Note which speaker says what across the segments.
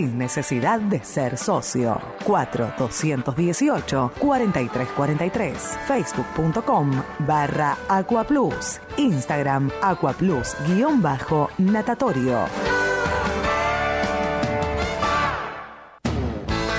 Speaker 1: Sin necesidad de ser socio. 4-218-4343. Facebook.com barra Aquaplus. Instagram Aquaplus guion bajo natatorio.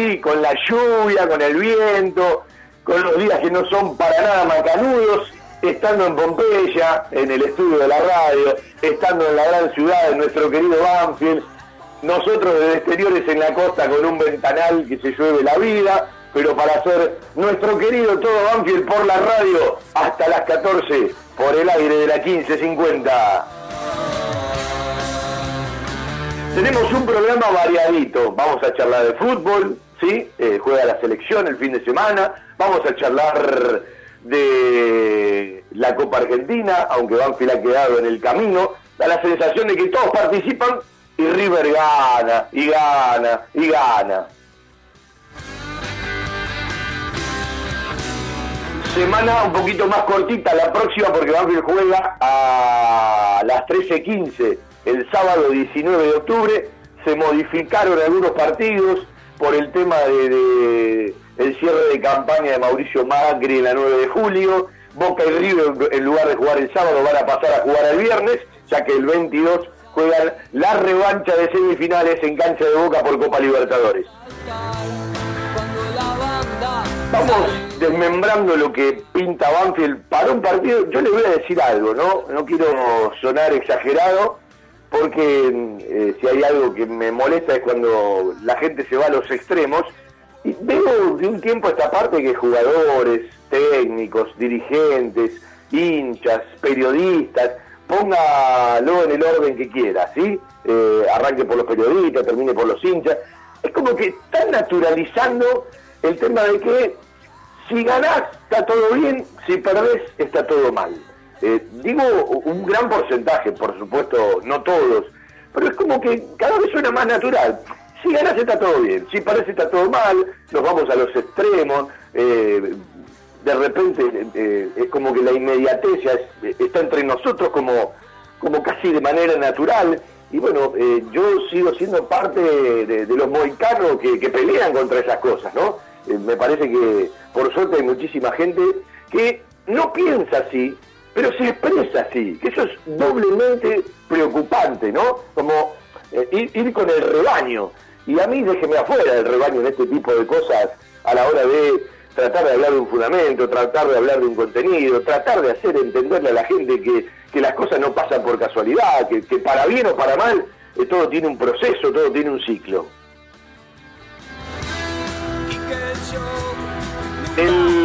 Speaker 2: Con la lluvia, con el viento, con los días que no son para nada macanudos, estando en Pompeya, en el estudio de la radio, estando en la gran ciudad de nuestro querido Banfield, nosotros desde exteriores en la costa con un ventanal que se llueve la vida, pero para hacer nuestro querido todo Banfield por la radio hasta las 14 por el aire de la 1550. Tenemos un programa variadito. Vamos a charlar de fútbol, ¿sí? Eh, juega la selección el fin de semana. Vamos a charlar de la Copa Argentina, aunque Banfield ha quedado en el camino. Da la sensación de que todos participan y River gana, y gana, y gana. Semana un poquito más cortita la próxima porque Banfield juega a las 13.15 el sábado 19 de octubre. Se modificaron algunos partidos por el tema de, de el cierre de campaña de Mauricio Macri en la 9 de julio. Boca y River en lugar de jugar el sábado van a pasar a jugar el viernes, ya que el 22 juegan la revancha de semifinales en cancha de Boca por Copa Libertadores. Vamos desmembrando lo que pinta Banfield para un partido. Yo le voy a decir algo, ¿no? No quiero sonar exagerado, porque eh, si hay algo que me molesta es cuando la gente se va a los extremos. Y veo de un tiempo esta parte que jugadores, técnicos, dirigentes, hinchas, periodistas, póngalo en el orden que quiera, ¿sí? Eh, arranque por los periodistas, termine por los hinchas. Es como que están naturalizando el tema de que si ganás está todo bien, si perdés está todo mal. Eh, digo un gran porcentaje, por supuesto, no todos, pero es como que cada vez suena más natural. Si ganás está todo bien, si perdés está todo mal, nos vamos a los extremos, eh, de repente eh, es como que la inmediatez está entre nosotros como, como casi de manera natural. Y bueno, eh, yo sigo siendo parte de, los moicanos que, pelean contra esas cosas, ¿no? Me parece que por suerte hay muchísima gente que no piensa así, pero se expresa así, que eso es doblemente preocupante, ¿no? Como eh, ir, ir con el rebaño. Y a mí déjeme afuera del rebaño en este tipo de cosas a la hora de tratar de hablar de un fundamento, tratar de hablar de un contenido, tratar de hacer entenderle a la gente que, que las cosas no pasan por casualidad, que, que para bien o para mal eh, todo tiene un proceso, todo tiene un ciclo. El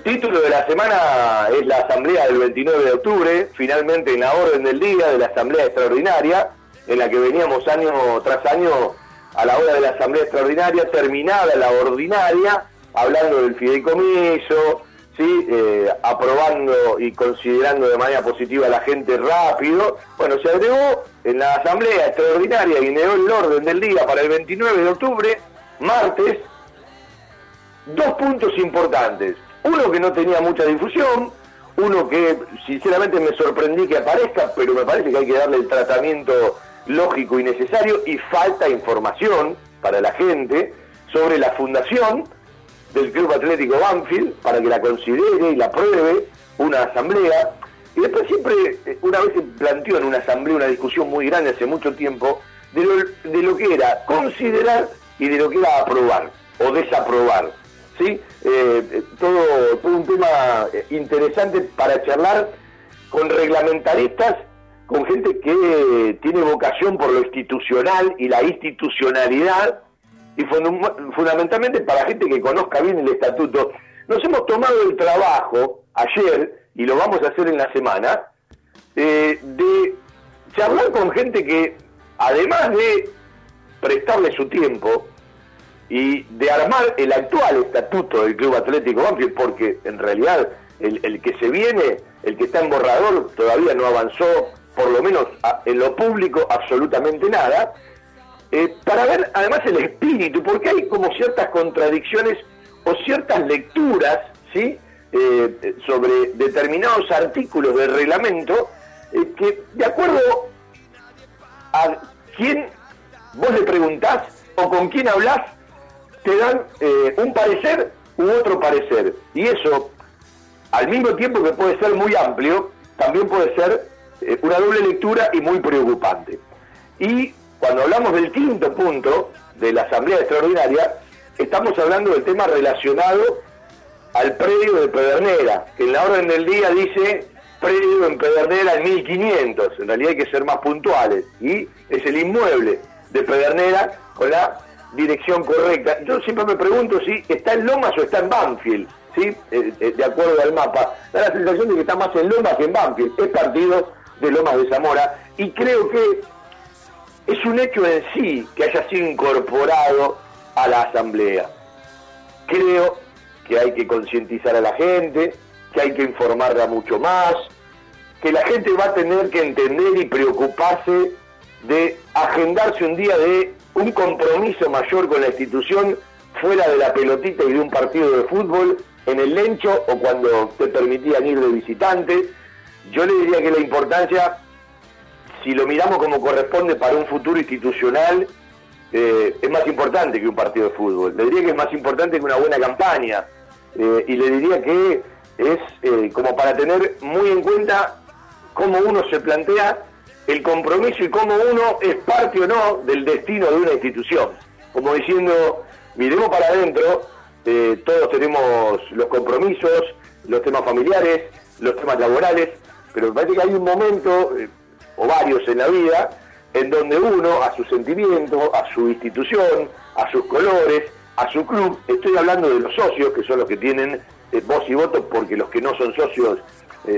Speaker 2: título de la semana es la Asamblea del 29 de octubre, finalmente en la orden del día de la Asamblea Extraordinaria, en la que veníamos año tras año a la hora de la Asamblea Extraordinaria, terminada la ordinaria, hablando del fideicomiso, ¿sí? Eh, aprobando y considerando de manera positiva a la gente rápido. Bueno, se agregó en la Asamblea Extraordinaria y generó el orden del día para el 29 de octubre, martes, dos puntos importantes. Uno que no tenía mucha difusión, uno que sinceramente me sorprendí que aparezca, pero me parece que hay que darle el tratamiento lógico y necesario y falta información para la gente sobre la fundación del Club Atlético Banfield para que la considere y la apruebe una asamblea. Y después siempre, eh, una vez se planteó en una asamblea una discusión muy grande hace mucho tiempo de lo, de lo que era considerar y de lo que era aprobar o desaprobar. ¿Sí? Eh, todo, todo un tema eh, interesante para charlar con reglamentaristas, con gente que tiene vocación por lo institucional y la institucionalidad, y fundamentalmente para gente que conozca bien el estatuto. Nos hemos tomado el trabajo ayer, y lo vamos a hacer en la semana, eh, de charlar con gente que, además de prestarle su tiempo, y de armar el actual estatuto del Club Atlético Banfield, porque en realidad el, el que se viene, el que está en borrador, todavía no avanzó, por lo menos en lo público, absolutamente nada, eh, para ver además el espíritu, porque hay como ciertas contradicciones o ciertas lecturas, ¿sí? Eh, sobre determinados artículos del reglamento, eh, que de acuerdo a quién vos le preguntás o con quién hablás, te dan eh, un parecer u otro parecer. Y eso, al mismo tiempo que puede ser muy amplio, también puede ser eh, una doble lectura y muy preocupante. Y cuando hablamos del quinto punto de la Asamblea Extraordinaria, estamos hablando del tema relacionado al predio de Pedernera, que en la orden del día dice predio en Pedernera en 1500, en realidad hay que ser más puntuales, y es el inmueble de Pedernera con la dirección correcta. Yo siempre me pregunto si está en Lomas o está en Banfield, ¿sí? Eh, eh, de acuerdo al mapa. Da la sensación de que está más en Lomas que en Banfield, es partido de Lomas de Zamora, y creo que es un hecho en sí que haya sido incorporado a la asamblea. Creo que hay que concientizar a la gente, que hay que informarla mucho más, que la gente va a tener que entender y preocuparse de agendarse un día de un compromiso mayor con la institución fuera de la pelotita y de un partido de fútbol, en el lencho o cuando te permitían ir de visitante. Yo le diría que la importancia si lo miramos como corresponde para un futuro institucional, eh, es más importante que un partido de fútbol. Le diría que es más importante que una buena campaña. Eh, y le diría que es eh, como para tener muy en cuenta cómo uno se plantea el compromiso y cómo uno es parte o no del destino de una institución. Como diciendo, miremos para adentro, eh, todos tenemos los compromisos, los temas familiares, los temas laborales, pero me parece que hay un momento, eh, o varios en la vida, en donde uno, a su sentimiento, a su institución, a sus colores, a su club, estoy hablando de los socios, que son los que tienen eh, voz y voto, porque los que no son socios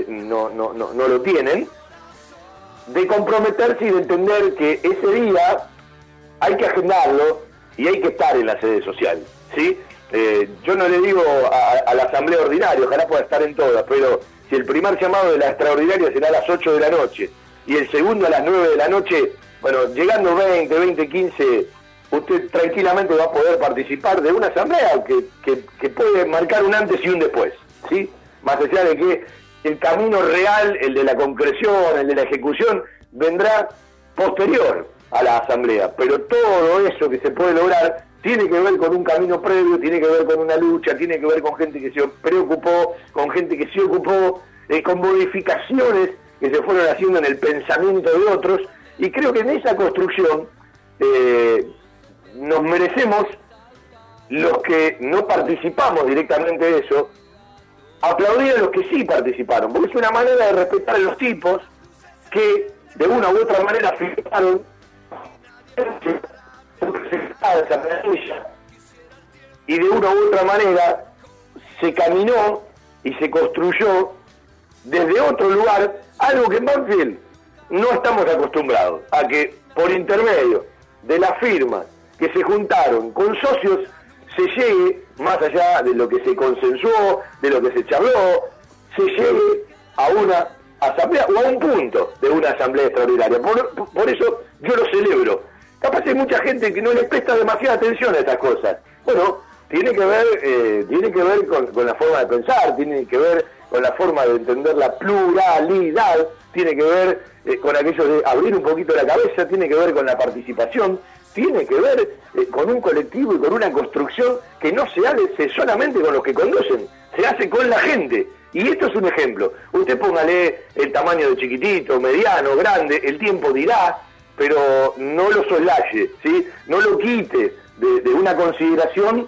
Speaker 2: no, no, no, no lo tienen, de comprometerse y de entender que ese día hay que agendarlo y hay que estar en la sede social, ¿sí? Eh, yo no le digo a, la asamblea ordinaria, ojalá pueda estar en todas, pero si el primer llamado de la extraordinaria será a las 8 de la noche y el segundo a las 9 de la noche, bueno, llegando 20, 20, 15, usted tranquilamente va a poder participar de una asamblea que, que, que puede marcar un antes y un después, ¿sí? Más allá de que el camino real, el de la concreción, el de la ejecución, vendrá posterior a la asamblea, pero todo eso que se puede lograr tiene que ver con un camino previo, tiene que ver con una lucha, tiene que ver con gente que se preocupó, con gente que se ocupó, eh, con modificaciones que se fueron haciendo en el pensamiento de otros, y creo que en esa construcción eh, nos merecemos los que no participamos directamente de eso, aplaudir a los que sí participaron, porque es una manera de respetar a los tipos que de una u otra manera firmaron y de una u otra manera se caminó y se construyó desde otro lugar algo que en Banfield no estamos acostumbrados, a que por intermedio de las firmas que se juntaron con socios se llegue, más allá de lo que se consensuó, de lo que se charló, se llegue a una asamblea o a un punto de una asamblea extraordinaria. Por, eso yo lo celebro. Capaz hay mucha gente que no le presta demasiada atención a estas cosas. Bueno, tiene que ver, eh, tiene que ver con, con la forma de pensar, tiene que ver con la forma de entender la pluralidad, tiene que ver eh, con aquello de abrir un poquito la cabeza, tiene que ver con la participación, tiene que ver eh, con un colectivo y con una construcción que no se hace solamente con los que conducen, se hace con la gente. Y esto es un ejemplo. Usted póngale el tamaño de chiquitito, mediano, grande, el tiempo dirá, pero no lo soslaye, ¿sí? no lo quite de, de una consideración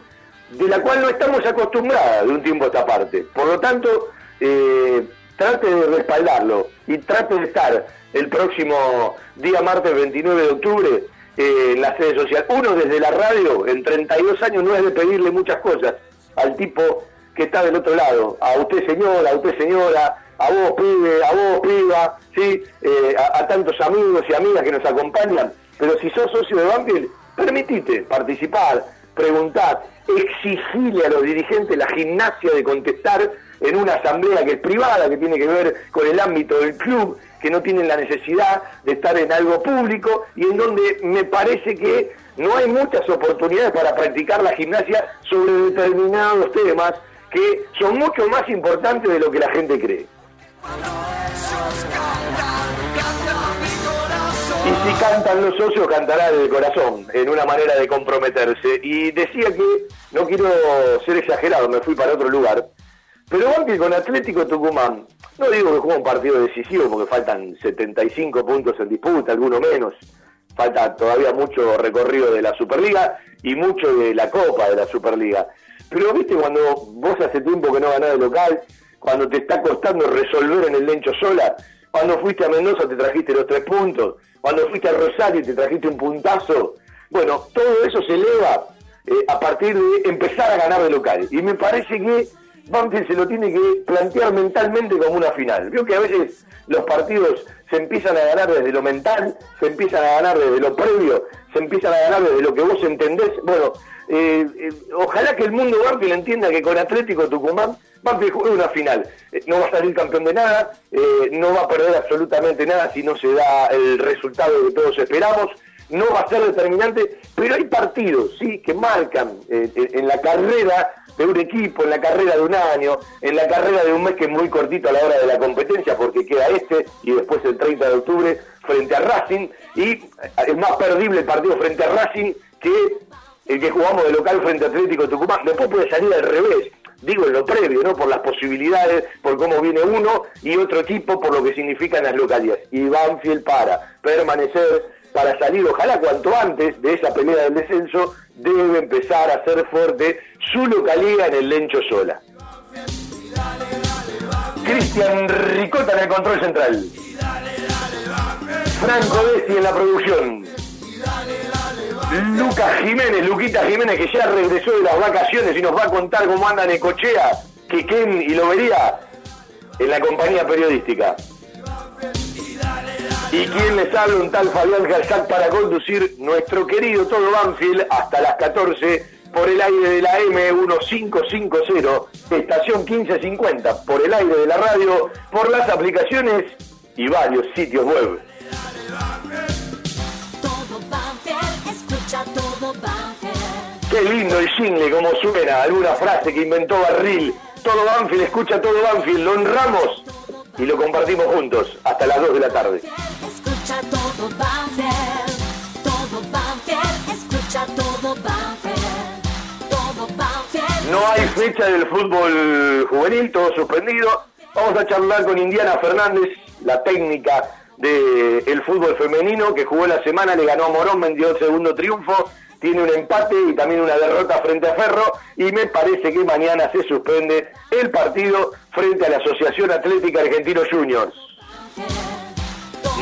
Speaker 2: de la cual no estamos acostumbrados de un tiempo a esta parte. Por lo tanto, eh, trate de respaldarlo y trate de estar el próximo día martes 29 de octubre eh, en la sede social. Uno desde la radio, en 32 años, no es de pedirle muchas cosas al tipo que está del otro lado, a usted señora, a usted señora, a vos pibe, a vos piba, ¿sí? Eh, a, a tantos amigos y amigas que nos acompañan, pero si sos socio de Banfield, permitite participar, preguntar, exigirle a los dirigentes la gimnasia de contestar en una asamblea que es privada, que tiene que ver con el ámbito del club, que no tienen la necesidad de estar en algo público y en donde me parece que no hay muchas oportunidades para practicar la gimnasia sobre determinados temas que son mucho más importantes de lo que la gente cree. Y si cantan los socios, cantará el corazón, en una manera de comprometerse. Y decía que, no quiero ser exagerado, me fui para otro lugar, pero Banfield con Atlético Tucumán, no digo que juega un partido decisivo porque faltan 75 puntos en disputa, alguno menos, falta todavía mucho recorrido de la Superliga y mucho de la Copa de la Superliga. Pero viste cuando vos hace tiempo que no ganás de local, cuando te está costando resolver en el Lencho sola, cuando fuiste a Mendoza te trajiste los tres puntos, cuando fuiste a Rosario te trajiste un puntazo. Bueno, todo eso se eleva eh, a partir de empezar a ganar de local. Y me parece que Banfield se lo tiene que plantear mentalmente como una final. Veo que a veces los partidos se empiezan a ganar desde lo mental, se empiezan a ganar desde lo previo, se empiezan a ganar desde lo que vos entendés. Bueno, eh, eh, ojalá que el mundo Banfield entienda que con Atlético Tucumán Banfield juega una final. Eh, no va a salir campeón de nada, eh, no va a perder absolutamente nada si no se da el resultado que todos esperamos. No va a ser determinante, pero hay partidos, sí, que marcan eh, eh, en la carrera de un equipo, en la carrera de un año, en la carrera de un mes que es muy cortito a la hora de la competencia, porque queda este y después el 30 de octubre frente a Racing, y es más perdible el partido frente a Racing que el que jugamos de local frente a Atlético Tucumán. Después puede salir al revés, digo en lo previo, ¿no? Por las posibilidades, por cómo viene uno y otro equipo, por lo que significan las localidades. Y Banfield para permanecer, para salir, ojalá cuanto antes de esa pelea del descenso, debe empezar a hacer fuerte su localidad en el Lencho Sola. Cristian Ricota en el control central. Franco Desti en la producción. Lucas Jiménez, Luquita Jiménez, que ya regresó de las vacaciones y nos va a contar cómo anda Necochea, Quequén y Lobería en la compañía periodística. Y quien les habla, un tal Fabián Garzac para conducir nuestro querido Todo Banfield hasta las 14 por el aire de la M1550, estación 1550, por el aire de la radio, por las aplicaciones y varios sitios web.
Speaker 3: Todo Banfield, escucha todo Banfield.
Speaker 2: Qué lindo el jingle, como suena, alguna frase que inventó Barril. Todo Banfield, escucha todo Banfield, lo honramos y lo compartimos juntos hasta las 2 de la tarde.
Speaker 3: Escucha todo Banfield. Todo Banfield, escucha todo Banfield. Todo Banfield.
Speaker 2: No hay fecha del fútbol juvenil, todo suspendido. Vamos a charlar con Indiana Fernández, la técnica del fútbol femenino, que jugó la semana, le ganó a Morón, vendió el segundo triunfo, tiene un empate y también una derrota frente a Ferro, y me parece que mañana se suspende el partido frente a la Asociación Atlética Argentino Juniors.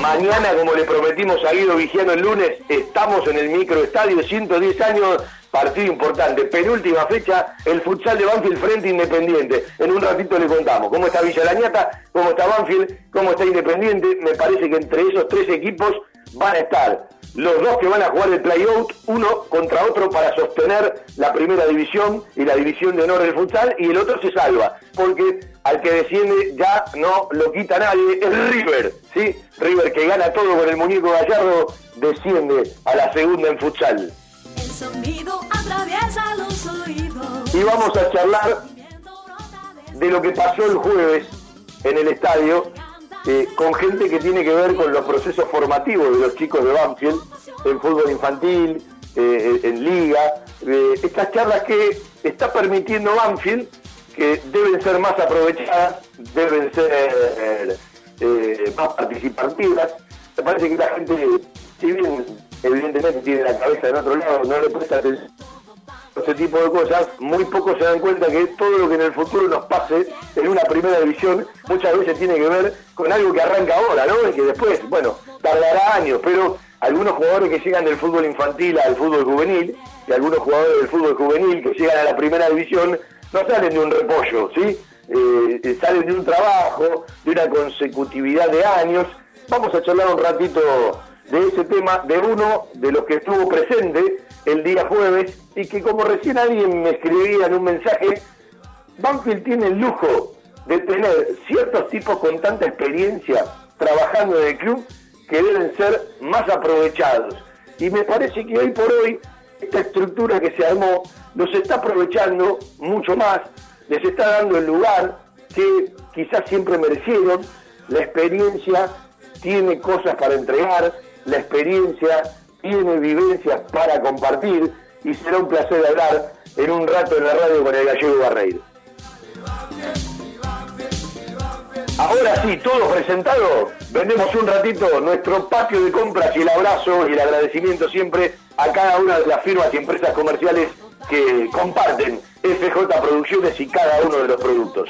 Speaker 2: Mañana, como le prometimos a Guido Vigiano el lunes, estamos en el microestadio, 110 años, partido importante. Penúltima fecha, el futsal de Banfield frente Independiente. En un ratito le contamos cómo está Villa Lañata, cómo está Banfield, cómo está Independiente. Me parece que entre esos tres equipos van a estar los dos que van a jugar el playout, uno contra otro para sostener la primera división y la división de honor del futsal, y el otro se salva, porque al que desciende ya no lo quita nadie, es River, ¿sí? River que gana todo con el muñeco Gallardo, desciende a la segunda en futsal.
Speaker 3: El sonido atraviesa los oídos.
Speaker 2: Y vamos a charlar de lo que pasó el jueves en el estadio eh, con gente que tiene que ver con los procesos formativos de los chicos de Banfield en fútbol infantil, eh, en liga, eh, estas charlas que está permitiendo Banfield que deben ser más aprovechadas, deben ser eh, más participativas. Me parece que la gente, si bien evidentemente tiene la cabeza en otro lado, no le presta atención ese tipo de cosas, muy pocos se dan cuenta que todo lo que en el futuro nos pase en una primera división muchas veces tiene que ver con algo que arranca ahora, ¿no? Y que después, bueno, tardará años, pero algunos jugadores que llegan del fútbol infantil al fútbol juvenil y algunos jugadores del fútbol juvenil que llegan a la primera división no salen de un repollo, ¿sí? Eh, salen de un trabajo, de una consecutividad de años. Vamos a charlar un ratito de ese tema de uno de los que estuvo presente el día jueves y que como recién alguien me escribía en un mensaje, Banfield tiene el lujo de tener ciertos tipos con tanta experiencia trabajando en el club que deben ser más aprovechados. Y me parece que hoy por hoy esta estructura que se armó los está aprovechando mucho más, les está dando el lugar que quizás siempre merecieron, la experiencia tiene cosas para entregar, la experiencia tiene vivencias para compartir y será un placer hablar en un rato en la radio con el gallego Barreiro. Ahora sí, todo presentado, vendemos un ratito nuestro patio de compras y el abrazo y el agradecimiento siempre a cada una de las firmas y empresas comerciales que comparten FJ Producciones y cada uno de los productos.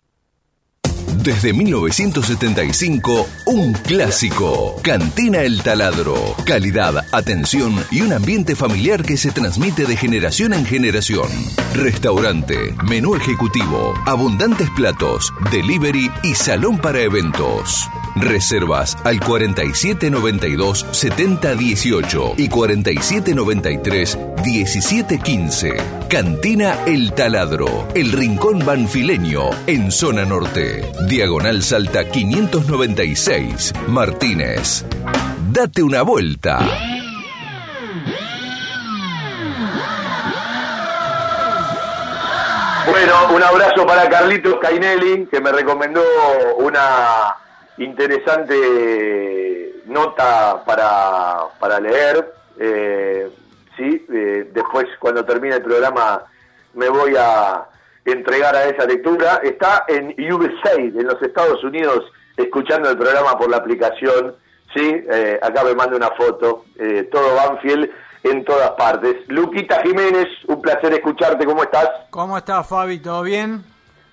Speaker 4: desde 1975, un clásico. Cantina El Taladro. Calidad, atención y un ambiente familiar que se transmite de generación en generación. Restaurante, menú ejecutivo, abundantes platos, delivery y salón para eventos. Reservas al 4792 7018 y 4793 1715. Cantina El Taladro, el rincón banfileño en zona norte. Diagonal Salta 596, Martínez. Date una vuelta.
Speaker 2: Bueno, un abrazo para Carlitos Cainelli, que me recomendó una interesante nota para, para leer. Eh, ¿sí? Eh, después, cuando termine el programa, me voy a entregar a esa lectura. Está en USA, en los Estados Unidos, escuchando el programa por la aplicación, ¿sí? Eh, acá me manda una foto, eh, todo Banfield en todas partes. Luquita Jiménez, un placer escucharte, ¿cómo estás?
Speaker 5: ¿Cómo estás, Fabi? ¿Todo bien?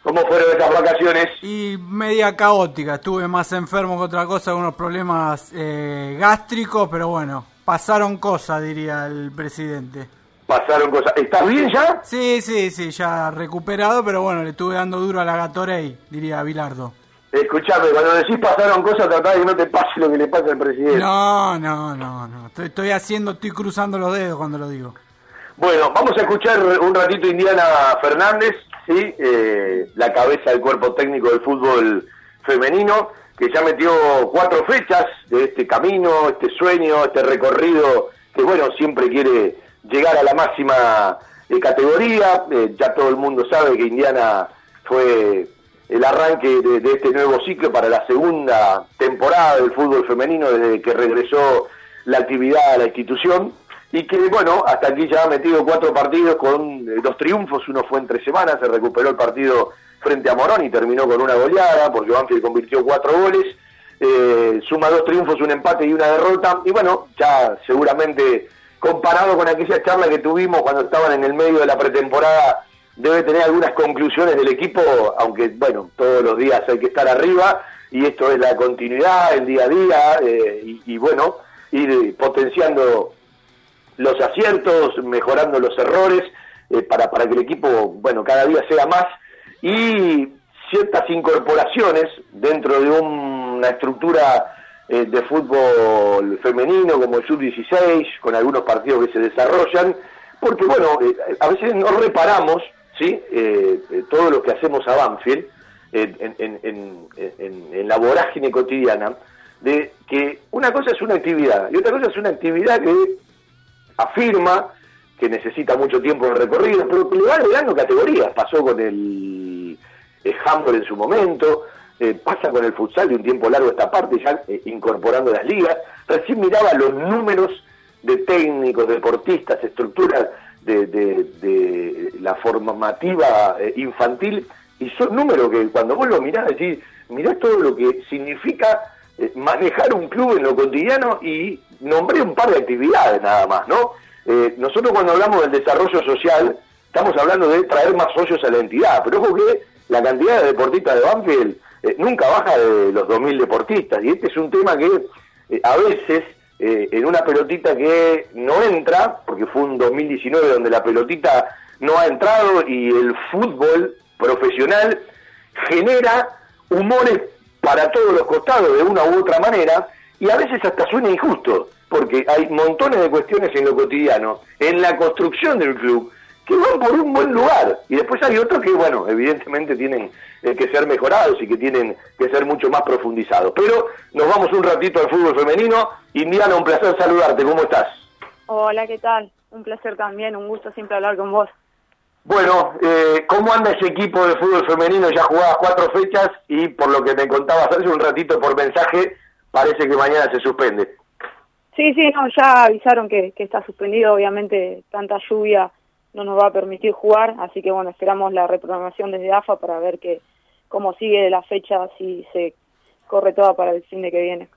Speaker 2: ¿Cómo fueron esas vacaciones?
Speaker 5: Y media caótica, estuve más enfermo que otra cosa, con unos problemas eh, gástricos, pero bueno, pasaron cosas, diría el presidente.
Speaker 2: Pasaron cosas. ¿Estás bien ya?
Speaker 5: Sí, sí, sí, ya recuperado, pero bueno, le estuve dando duro a la Gatorade, diría Bilardo.
Speaker 2: Escuchame, cuando decís pasaron cosas, tratá de que no te pase lo que le pasa al presidente.
Speaker 5: No, no, no, no, estoy, estoy haciendo, estoy cruzando los dedos cuando lo digo.
Speaker 2: Bueno, vamos a escuchar un ratito Indiana Fernández, ¿sí? Eh, la cabeza del cuerpo técnico del fútbol femenino, que ya metió cuatro fechas de este camino, este sueño, este recorrido, que bueno, siempre quiere llegar a la máxima eh, categoría. Eh, ya todo el mundo sabe que Indiana fue el arranque de, de este nuevo ciclo para la segunda temporada del fútbol femenino desde que regresó la actividad a la institución y que bueno, hasta aquí ya ha metido cuatro partidos con eh, dos triunfos, uno fue en tres semanas, se recuperó el partido frente a Morón y terminó con una goleada, porque Banfield convirtió cuatro goles, eh, suma dos triunfos, un empate y una derrota, y bueno, ya seguramente comparado con aquella charla que tuvimos cuando estaban en el medio de la pretemporada, debe tener algunas conclusiones del equipo, aunque bueno, todos los días hay que estar arriba, y esto es la continuidad, el día a día, eh, y, bueno, ir potenciando los aciertos, mejorando los errores, eh, para, para que el equipo, bueno, cada día sea más, y ciertas incorporaciones dentro de una estructura eh, de fútbol femenino como el sub-16, con algunos partidos que se desarrollan, porque bueno, eh, a veces no reparamos, ¿sí? Eh, todo lo que hacemos a Banfield, en- en- en- en la vorágine cotidiana, de que una cosa es una actividad y otra cosa es una actividad que afirma que necesita mucho tiempo de recorrido, pero le va agregando categorías. Pasó con el, el en su momento, eh, pasa con el futsal de un tiempo largo esta parte, ya eh, incorporando las ligas. Recién miraba los números de técnicos, deportistas, estructuras de, la formativa eh, infantil, y son números que cuando vos lo mirás decís, mirás todo lo que significa manejar un club en lo cotidiano y nombré un par de actividades nada más, ¿no? Eh, nosotros cuando hablamos del desarrollo social, estamos hablando de traer más socios a la entidad, pero ojo que la cantidad de deportistas de Banfield eh, nunca baja de los 2.000 deportistas, y este es un tema que eh, a veces eh, en una pelotita que no entra, porque fue un 2019 donde la pelotita no ha entrado y el fútbol profesional genera humores para todos los costados de una u otra manera y a veces hasta suena injusto, porque hay montones de cuestiones en lo cotidiano, en la construcción del club, que van por un buen lugar y después hay otros que, bueno, evidentemente tienen eh, que ser mejorados y que tienen que ser mucho más profundizados. Pero nos vamos un ratito al fútbol femenino. Indiana, un placer saludarte, ¿cómo estás?
Speaker 6: Hola, ¿qué tal? Un placer también, un gusto siempre hablar con vos.
Speaker 2: Bueno, eh, ¿cómo anda ese equipo de fútbol femenino? Ya jugabas cuatro fechas y por lo que me contabas hace un ratito por mensaje, parece que mañana se suspende.
Speaker 6: Sí, sí, no, ya avisaron que, que está suspendido, obviamente tanta lluvia no nos va a permitir jugar, así que bueno, esperamos la reprogramación desde AFA para ver que cómo sigue la fecha, si se corre toda para el fin de que viene.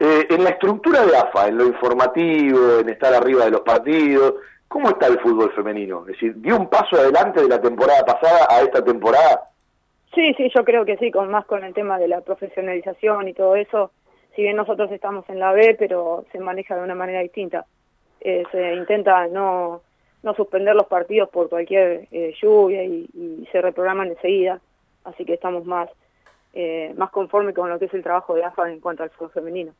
Speaker 2: Eh, en la estructura de AFA, en lo informativo, en estar arriba de los partidos, ¿cómo está el fútbol femenino? Es decir, ¿dio un paso adelante de la temporada pasada a esta temporada?
Speaker 6: Sí, sí, yo creo que sí, con más con el tema de la profesionalización y todo eso. Si bien nosotros estamos en la B, pero se maneja de una manera distinta. Eh, se intenta no, no suspender los partidos por cualquier eh, lluvia y, y se reprograman enseguida. Así que estamos más, eh, más conformes con lo que es el trabajo de AFA en cuanto al fútbol femenino.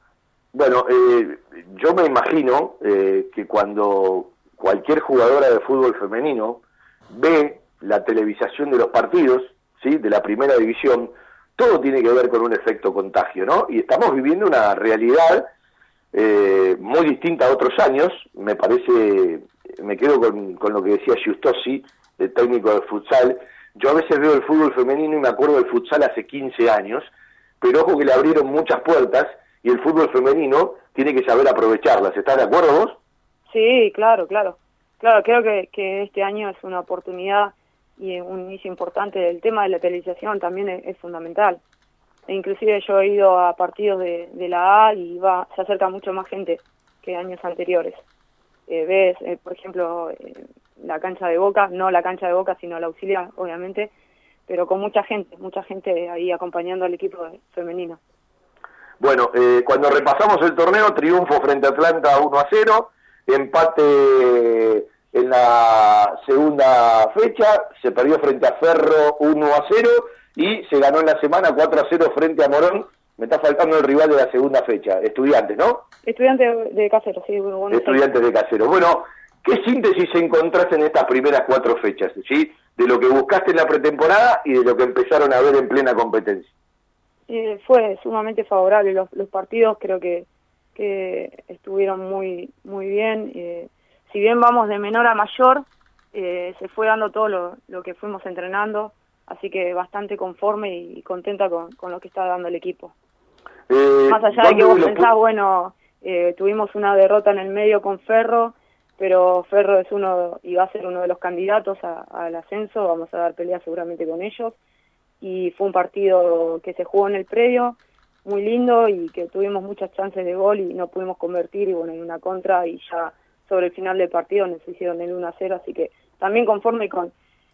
Speaker 2: Bueno, eh, yo me imagino que cuando cualquier jugadora de fútbol femenino ve la televisación de los partidos, ¿sí? de la primera división, todo tiene que ver con un efecto contagio, ¿no? Y estamos viviendo una realidad eh, muy distinta a otros años, me parece, me quedo con, lo que decía Giustosi, el técnico del futsal, yo a veces veo el fútbol femenino y me acuerdo del futsal hace 15 años, pero ojo que le abrieron muchas puertas y el fútbol femenino tiene que saber aprovecharlas, ¿estás de acuerdo vos?
Speaker 6: Sí, claro, claro. Claro, creo que, que este año es una oportunidad y un inicio importante. El tema de la televisación también es, fundamental. E inclusive yo he ido a partidos de, la A y va, se acerca mucho más gente que años anteriores. Eh, ves, eh, por ejemplo, eh, la cancha de Boca, no la cancha de Boca, sino la auxiliar, obviamente, pero con mucha gente, mucha gente ahí acompañando al equipo femenino.
Speaker 2: Bueno, cuando repasamos el torneo, triunfo frente a Atlanta 1 a 0, empate en la segunda fecha, se perdió frente a Ferro 1 a 0 y se ganó en la semana 4 a 0 frente a Morón. Me está faltando el rival de la segunda fecha, Estudiantes, ¿no?
Speaker 6: Estudiantes de Casero, sí. Buenos
Speaker 2: Estudiantes de Casero. Bueno, ¿qué síntesis encontraste en estas primeras cuatro fechas, sí? De lo que buscaste en la pretemporada y de lo que empezaron a ver en plena competencia.
Speaker 6: Eh, fue sumamente favorable los, los partidos creo que, que estuvieron muy muy bien eh, si bien vamos de menor a mayor eh, se fue dando todo lo, lo que fuimos entrenando así que bastante conforme y contenta con, con lo que está dando el equipo.
Speaker 2: Eh,
Speaker 6: más allá de que
Speaker 2: ¿dónde
Speaker 6: vos pensás bueno eh, tuvimos una derrota en el medio con Ferro pero Ferro es uno y va a ser uno de los candidatos a- al ascenso vamos a dar pelea seguramente con ellos. Y fue un partido que se jugó en el predio, muy lindo y que tuvimos muchas chances de gol y no pudimos convertir y bueno, en una contra y ya sobre el final del partido nos hicieron el 1 a 0, así que también conforme con,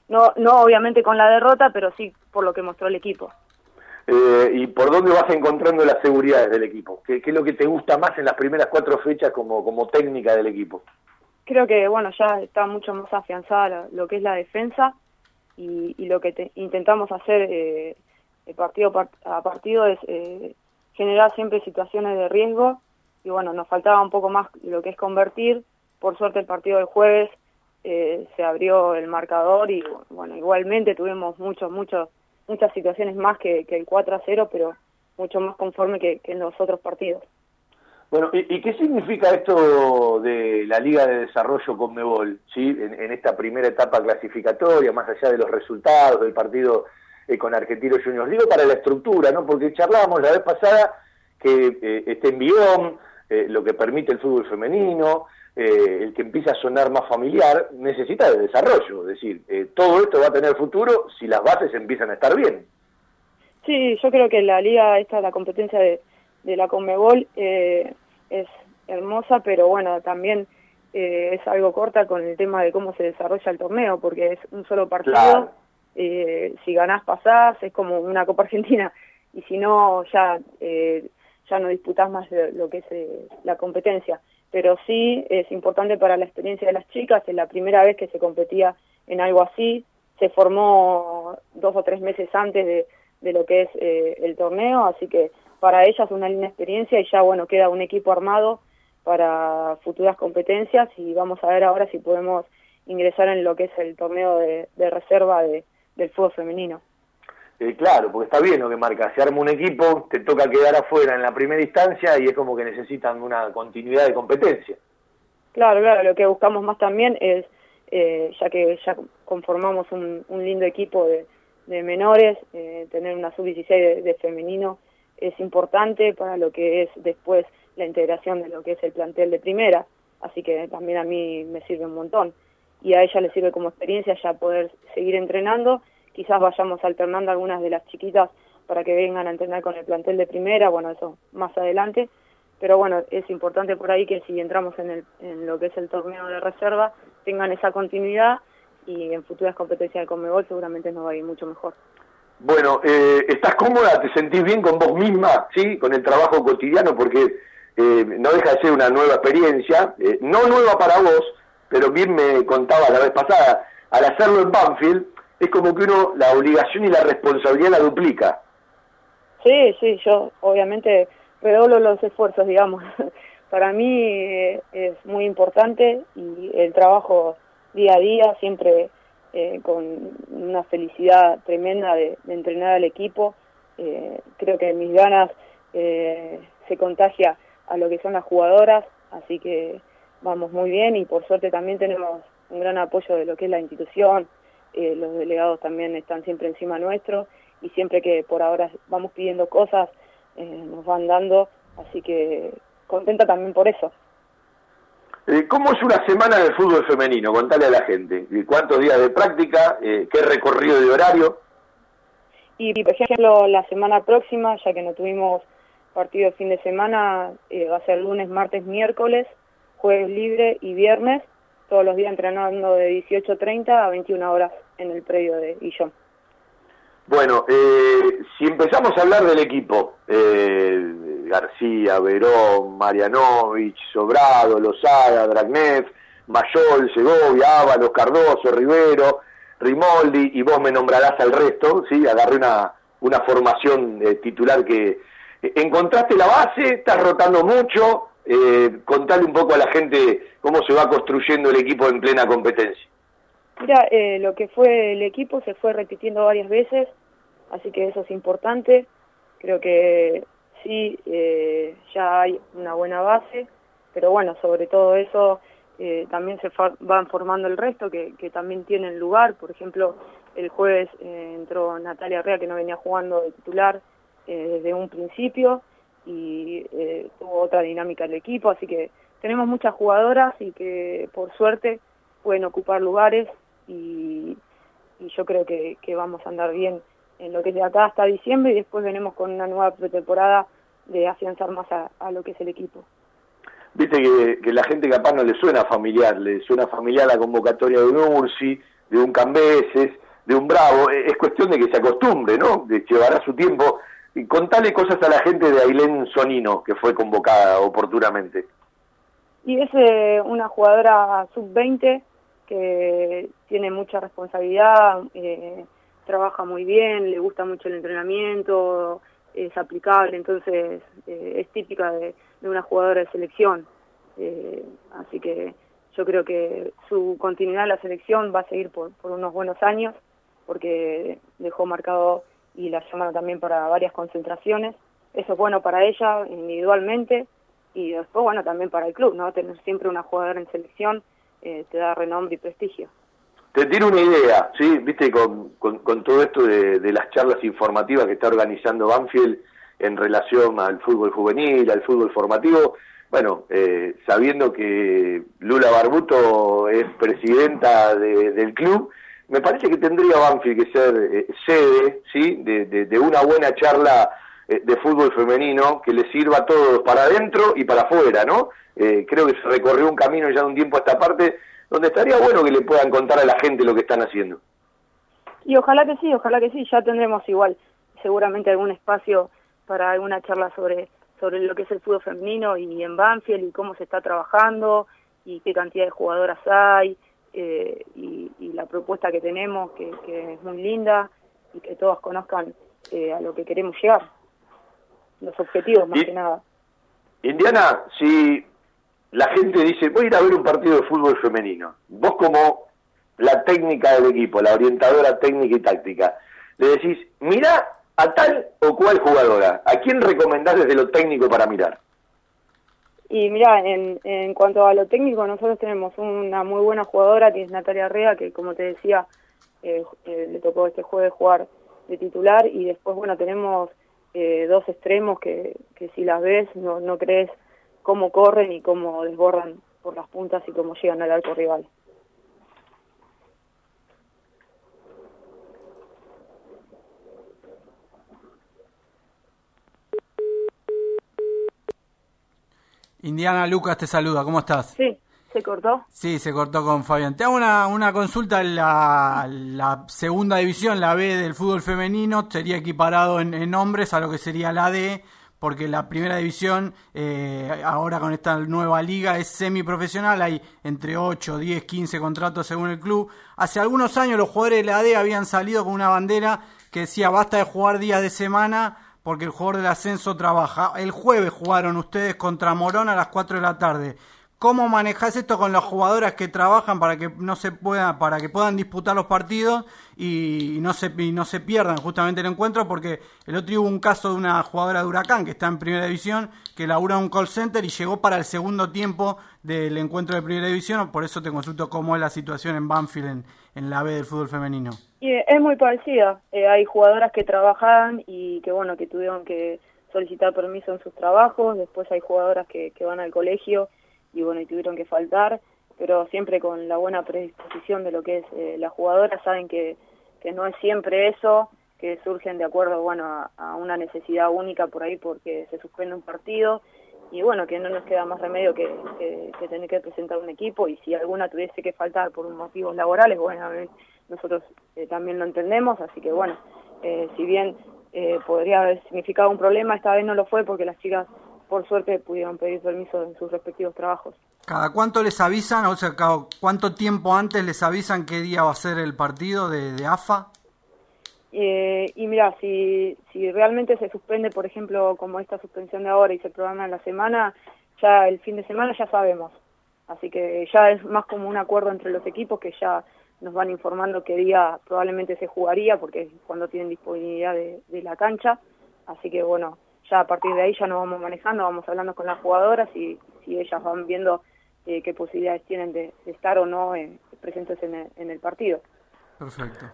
Speaker 6: no, no obviamente con la derrota, pero sí por lo que mostró el equipo.
Speaker 2: Eh, ¿Y por dónde vas encontrando las seguridades del equipo? ¿Qué, qué es lo que te gusta más en las primeras cuatro fechas como, como técnica del equipo?
Speaker 6: Creo que bueno, ya está mucho más afianzada la- lo que es la defensa y, y lo que te- intentamos hacer eh, eh, partido par- a partido es eh, generar siempre situaciones de riesgo y bueno, nos faltaba un poco más lo que es convertir. Por suerte el partido del jueves eh, se abrió el marcador y bueno, igualmente tuvimos muchos, muchos, muchas situaciones más que, el 4 a 0, pero mucho más conforme que, en los otros partidos.
Speaker 2: Bueno, ¿y, y qué significa esto de la Liga de Desarrollo con Mebol, ¿sí? En, esta primera etapa clasificatoria, más allá de los resultados del partido eh, con Argentinos Juniors? Digo para la estructura, ¿no? Porque charlábamos la vez pasada que eh, este envión, eh, lo que permite el fútbol femenino, eh, el que empieza a sonar más familiar, necesita de desarrollo. Es decir, eh, todo esto va a tener futuro si las bases empiezan a estar bien.
Speaker 6: Sí, yo creo que la liga, esta, la competencia de, de la Conmebol eh, es hermosa, pero bueno, también eh, es algo corta con el tema de cómo se desarrolla el torneo, porque es un solo partido,
Speaker 2: Claro.
Speaker 6: eh, si ganás pasás, es como una Copa Argentina, y si no, ya, eh, ya no disputás más lo que es eh, la competencia. Pero sí es importante para la experiencia de las chicas, es la primera vez que se competía en algo así, se formó dos o tres meses antes de, de lo que es eh, el torneo, así que para ellas una linda experiencia y ya bueno, queda un equipo armado para futuras competencias y vamos a ver ahora si podemos ingresar en lo que es el torneo de, de reserva de, del fútbol femenino.
Speaker 2: Eh, claro, porque está bien lo que marca. Se arma un equipo, te toca quedar afuera en la primera instancia y es como que necesitan una continuidad de competencia.
Speaker 6: Claro, claro, lo que buscamos más también es, eh, ya que ya conformamos un, lindo equipo de, de menores, eh, tener una sub-16 de, de femenino es importante para lo que es después la integración de lo que es el plantel de primera, así que también a mí me sirve un montón. Y a ella le sirve como experiencia ya poder seguir entrenando, quizás vayamos alternando algunas de las chiquitas para que vengan a entrenar con el plantel de primera, bueno, eso más adelante, pero bueno, es importante por ahí que si entramos en, el, en lo que es el torneo de reserva, tengan esa continuidad y en futuras competencias de Conmebol seguramente nos va a ir mucho mejor.
Speaker 2: Bueno, eh, ¿estás cómoda? ¿Te sentís bien con vos misma? ¿Sí? Con el trabajo cotidiano, porque eh, no deja de ser una nueva experiencia, eh, no nueva para vos, pero bien me contaba la vez pasada, al hacerlo en Banfield, es como que uno la obligación y la responsabilidad la duplica.
Speaker 6: Sí, sí, yo obviamente redoblo los esfuerzos, digamos. Para mí eh, es muy importante y el trabajo día a día siempre eh, con una felicidad tremenda de, de entrenar al equipo. Eh, creo que mis ganas eh, se contagia a lo que son las jugadoras, así que vamos muy bien y por suerte también tenemos un gran apoyo de lo que es la institución, eh, los delegados también están siempre encima nuestro y siempre que por ahora vamos pidiendo cosas eh, nos van dando, así que contenta también por eso.
Speaker 2: Eh, ¿Cómo es una semana del fútbol femenino? Contale a la gente. ¿Y ¿Cuántos días de práctica? Eh, ¿Qué recorrido de horario?
Speaker 6: Y, por ejemplo, la semana próxima, ya que no tuvimos partido de fin de semana, eh, va a ser lunes, martes, miércoles, jueves libre y viernes, todos los días entrenando de 18.30 a 21 horas en el predio de Guillón.
Speaker 2: Bueno, eh, si empezamos a hablar del equipo, eh, García, Verón, Marianovich, Sobrado, Lozada, Dragnev, Mayol, Segovia, Ábalos, Cardoso, Rivero, Rimoldi, y vos me nombrarás al resto, ¿sí? Agarré una, una formación eh, titular que eh, encontraste la base, estás rotando mucho, eh, contale un poco a la gente cómo se va construyendo el equipo en plena competencia.
Speaker 6: Mira, eh, lo que fue el equipo se fue repitiendo varias veces, así que eso es importante. Creo que sí, eh, ya hay una buena base, pero bueno, sobre todo eso eh, también se van formando el resto, que, que también tienen lugar. Por ejemplo, el jueves eh, entró Natalia Rea, que no venía jugando de titular eh, desde un principio, y tuvo otra dinámica el equipo, así que tenemos muchas jugadoras y que por suerte pueden ocupar lugares y, y yo creo que, que vamos a andar bien en lo que es de acá hasta diciembre y después venimos con una nueva pretemporada de afianzar más a, a lo que es el equipo.
Speaker 2: Viste que, que la gente capaz no le suena familiar, le suena familiar la convocatoria de un Ursi, de un Cambeses, de un Bravo, Eh, es cuestión de que se acostumbre, ¿no? De llevará su tiempo. Y contale cosas a la gente de Ailén Sonino, que fue convocada oportunamente.
Speaker 6: Y es eh, una jugadora sub-20 que tiene mucha responsabilidad, eh, trabaja muy bien, le gusta mucho el entrenamiento, es aplicable, entonces eh, es típica de, una jugadora de selección. Eh, así que yo creo que su continuidad en la selección va a seguir por, por unos buenos años, porque dejó marcado y la llamaron también para varias concentraciones. Eso es bueno para ella individualmente y después, bueno, también para el club, ¿no? Tener siempre una jugadora en selección eh, te da renombre y prestigio.
Speaker 2: Te tiro una idea, ¿sí? Viste, con, con, con todo esto de, de las charlas informativas que está organizando Banfield en relación al fútbol juvenil, al fútbol formativo. Bueno, eh, sabiendo que Lula Barbuto es presidenta de- del club, me parece que tendría Banfield que ser eh, sede, ¿sí? De, de- una buena charla de fútbol femenino que le sirva a todos para adentro y para afuera, ¿no? Eh, creo que se recorrió un camino ya de un tiempo a esta parte donde estaría bueno que le puedan contar a la gente lo que están haciendo.
Speaker 6: Y ojalá que sí, ojalá que sí, ya tendremos igual seguramente algún espacio para alguna charla sobre sobre lo que es el fútbol femenino y en Banfield y cómo se está trabajando y qué cantidad de jugadoras hay eh, y, la propuesta que tenemos que, que es muy linda y que todos conozcan eh, a lo que queremos llegar, los objetivos más
Speaker 2: Y-
Speaker 6: que nada.
Speaker 2: Indiana, si la gente dice, voy a ir a ver un partido de fútbol femenino, vos como la técnica del equipo, la orientadora técnica y táctica, le decís, mira a tal o cual jugadora, ¿a quién recomendás desde lo técnico para mirar?
Speaker 6: Y mira, en, en cuanto a lo técnico, nosotros tenemos una muy buena jugadora que es Natalia Rea, que como te decía, eh, eh, le tocó este jueves jugar de titular y después, bueno, tenemos eh, dos extremos que, que si las ves no, no crees cómo corren y cómo desbordan por las puntas y cómo llegan al arco rival.
Speaker 5: Indiana Lucas te saluda, ¿cómo estás?
Speaker 6: Sí, se cortó.
Speaker 5: Sí, se cortó con Fabián. Te hago una, una consulta. La, la segunda división, la B del fútbol femenino, sería equiparado en, en hombres a lo que sería la D, porque la primera división, eh, ahora con esta nueva liga, es semiprofesional. Hay entre 8, 10, 15 contratos según el club. Hace algunos años los jugadores de la D habían salido con una bandera que decía basta de jugar días de semana porque el jugador del ascenso trabaja. El jueves jugaron ustedes contra Morón a las 4 de la tarde. ¿Cómo manejás esto con las jugadoras que trabajan para que no se pueda, para que puedan disputar los partidos y, no se y no se pierdan justamente el encuentro? Porque el otro día hubo un caso de una jugadora de Huracán que está en Primera División que labura un call center y llegó para el segundo tiempo del encuentro de Primera División. Por eso te consulto cómo es la situación en Banfield en, la B del fútbol femenino.
Speaker 6: Y es muy parecida. Eh, hay jugadoras que trabajan y que bueno que tuvieron que solicitar permiso en sus trabajos. Después hay jugadoras que van al colegio y bueno, y tuvieron que faltar, pero siempre con la buena predisposición de lo que es eh, la jugadora, saben que, que no es siempre eso, que surgen de acuerdo, bueno, a, una necesidad única por ahí porque se suspende un partido y bueno, que no nos queda más remedio que, que, tener que presentar un equipo y si alguna tuviese que faltar por motivos laborales, bueno, nosotros eh, también lo entendemos, así que bueno, eh, si bien eh, podría haber significado un problema, esta vez no lo fue porque las chicas por suerte pudieron pedir permiso en sus respectivos trabajos.
Speaker 5: ¿Cada cuánto les avisan, o sea, cada- cuánto tiempo antes les avisan qué día va a ser el partido de, de AFA?
Speaker 6: Eh, y mira, si, si realmente se suspende, por ejemplo, como esta suspensión de ahora y se programa en la semana, ya el fin de semana ya sabemos. Así que ya es más como un acuerdo entre los equipos que ya nos van informando qué día probablemente se jugaría, porque es cuando tienen disponibilidad de, de la cancha. Así que bueno, ya a partir de ahí ya nos vamos manejando, vamos hablando con las jugadoras y si ellas van viendo eh, qué posibilidades tienen de, de estar o no eh, presentes en el, en el partido.
Speaker 5: Perfecto.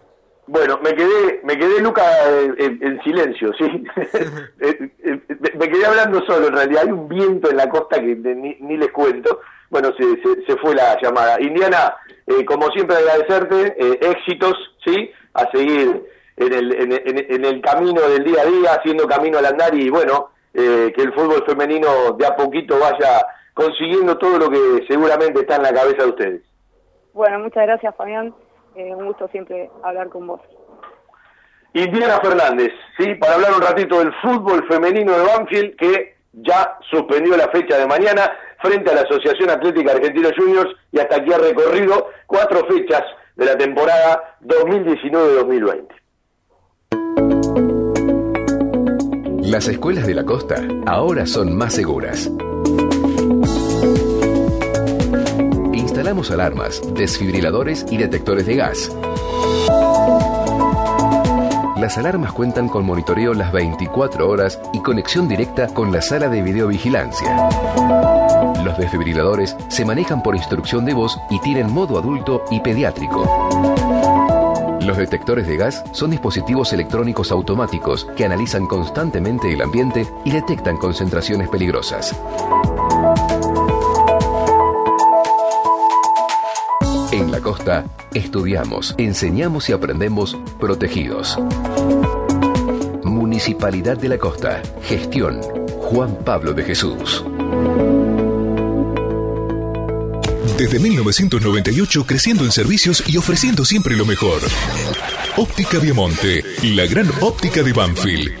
Speaker 2: Bueno, me quedé, me quedé Luca eh, en, en silencio, sí. Eh, eh, me quedé hablando solo, en realidad hay un viento en la costa que ni, ni les cuento. Bueno, se, se, se fue la llamada. Indiana, eh, como siempre agradecerte, eh, éxitos, ¿sí? A seguir en el, en, en- en el camino del día a día, haciendo camino al andar y bueno, eh, que el fútbol femenino de a poquito vaya consiguiendo todo lo que seguramente está en la cabeza de ustedes.
Speaker 6: Bueno, muchas gracias Fabián, Eh, un gusto siempre hablar con vos.
Speaker 2: Indiana Fernández, sí, para hablar un ratito del fútbol femenino de Banfield que ya suspendió la fecha de mañana frente a la Asociación Atlética Argentina Juniors y hasta aquí ha recorrido cuatro fechas de la temporada 2019-2020.
Speaker 4: Las escuelas de la costa ahora son más seguras. Instalamos alarmas, desfibriladores y detectores de gas. Las alarmas cuentan con monitoreo las 24 horas y conexión directa con la sala de videovigilancia. Los desfibriladores se manejan por instrucción de voz y tienen modo adulto y pediátrico. Los detectores de gas son dispositivos electrónicos automáticos que analizan constantemente el ambiente y detectan concentraciones peligrosas. En la costa, estudiamos, enseñamos y aprendemos protegidos. Municipalidad de la Costa. Gestión. Juan Pablo de Jesús.
Speaker 7: Desde 1998 creciendo en servicios y ofreciendo siempre lo mejor. Óptica Viamonte, la gran óptica de Banfield.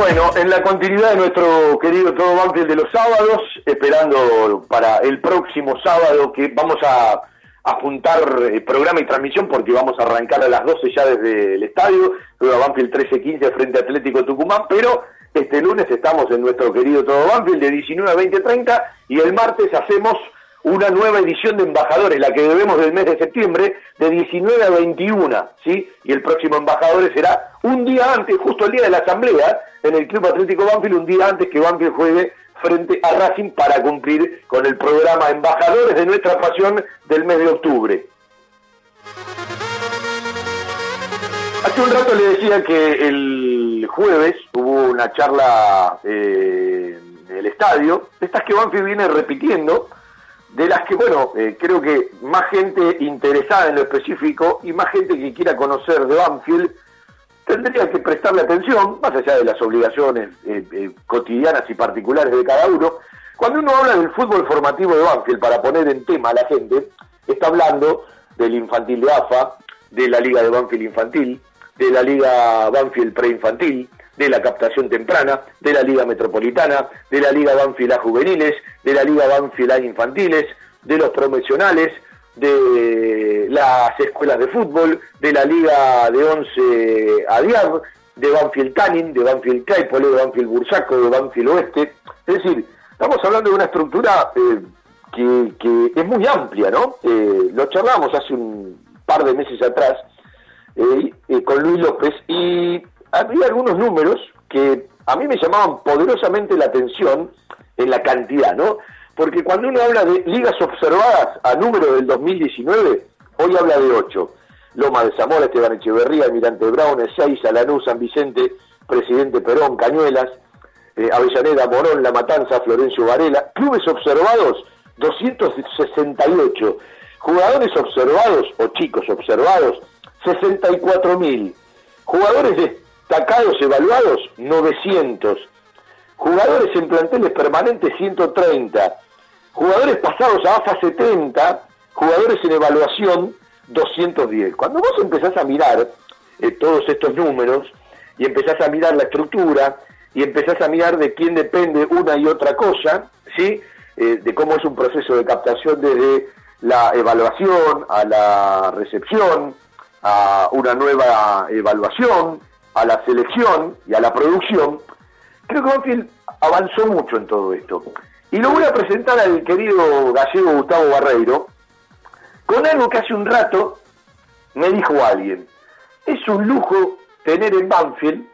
Speaker 2: Bueno, en la continuidad de nuestro querido Todo Banfield de los sábados, esperando para el próximo sábado que vamos a, juntar eh, programa y transmisión porque vamos a arrancar a las 12 ya desde el estadio, luego Banfield 13-15 frente a Atlético Tucumán, pero este lunes estamos en nuestro querido Todo Banfield de 19 a 20-30 y el martes hacemos una nueva edición de Embajadores, la que debemos del mes de septiembre, de 19 a 21, ¿sí? Y el próximo Embajadores será un día antes, justo el día de la asamblea, en el Club Atlético Banfield, un día antes que Banfield juegue frente a Racing para cumplir con el programa Embajadores de nuestra pasión del mes de octubre. Hace un rato le decía que el jueves hubo una charla eh, en el estadio, estas que Banfield viene repitiendo, de las que, bueno, eh, creo que más gente interesada en lo específico y más gente que quiera conocer de Banfield tendría que prestarle atención, más allá de las obligaciones eh, eh, cotidianas y particulares de cada uno. Cuando uno habla del fútbol formativo de Banfield, para poner en tema a la gente, está hablando del infantil de AFA, de la Liga de Banfield Infantil, de la Liga Banfield Preinfantil, de la captación temprana, de la Liga Metropolitana, de la Liga Banfield Juveniles, de la Liga Banfield Infantiles, de los promocionales, de las escuelas de fútbol, de la Liga de 11 a Diab, de Banfield Canning, de Banfield Claypole, de Banfield Bursaco, de Banfield Oeste. Es decir, estamos hablando de una estructura eh, que, es muy amplia, ¿no? Eh, lo charlamos hace un par de meses atrás eh, con Luis López y había algunos números que a mí me llamaban poderosamente la atención en la cantidad, ¿no? Porque cuando uno habla de ligas observadas a número del 2019, hoy habla de 8. Loma de Zamora, Esteban Echeverría, Almirante Brown, Ezeiza, Lanús, San Vicente, Presidente Perón, Cañuelas, eh, Avellaneda, Morón, La Matanza, Florencio Varela. Clubes observados, 268. Jugadores observados, o chicos observados, 64.000. Jugadores destacados evaluados, 900. Jugadores en planteles permanentes, 130. Jugadores pasados a AFA 70. Jugadores en evaluación, 210. Cuando vos empezás a mirar eh, todos estos números y empezás a mirar la estructura y empezás a mirar de quién depende una y otra cosa, ¿sí? Eh, de cómo es un proceso de captación desde la evaluación a la recepción, a una nueva evaluación, a la selección y a la producción, creo que Banfield avanzó mucho en todo esto. Y lo voy a presentar al querido gallego Gustavo Barreiro con algo que hace un rato me dijo alguien. Es un lujo tener en Banfield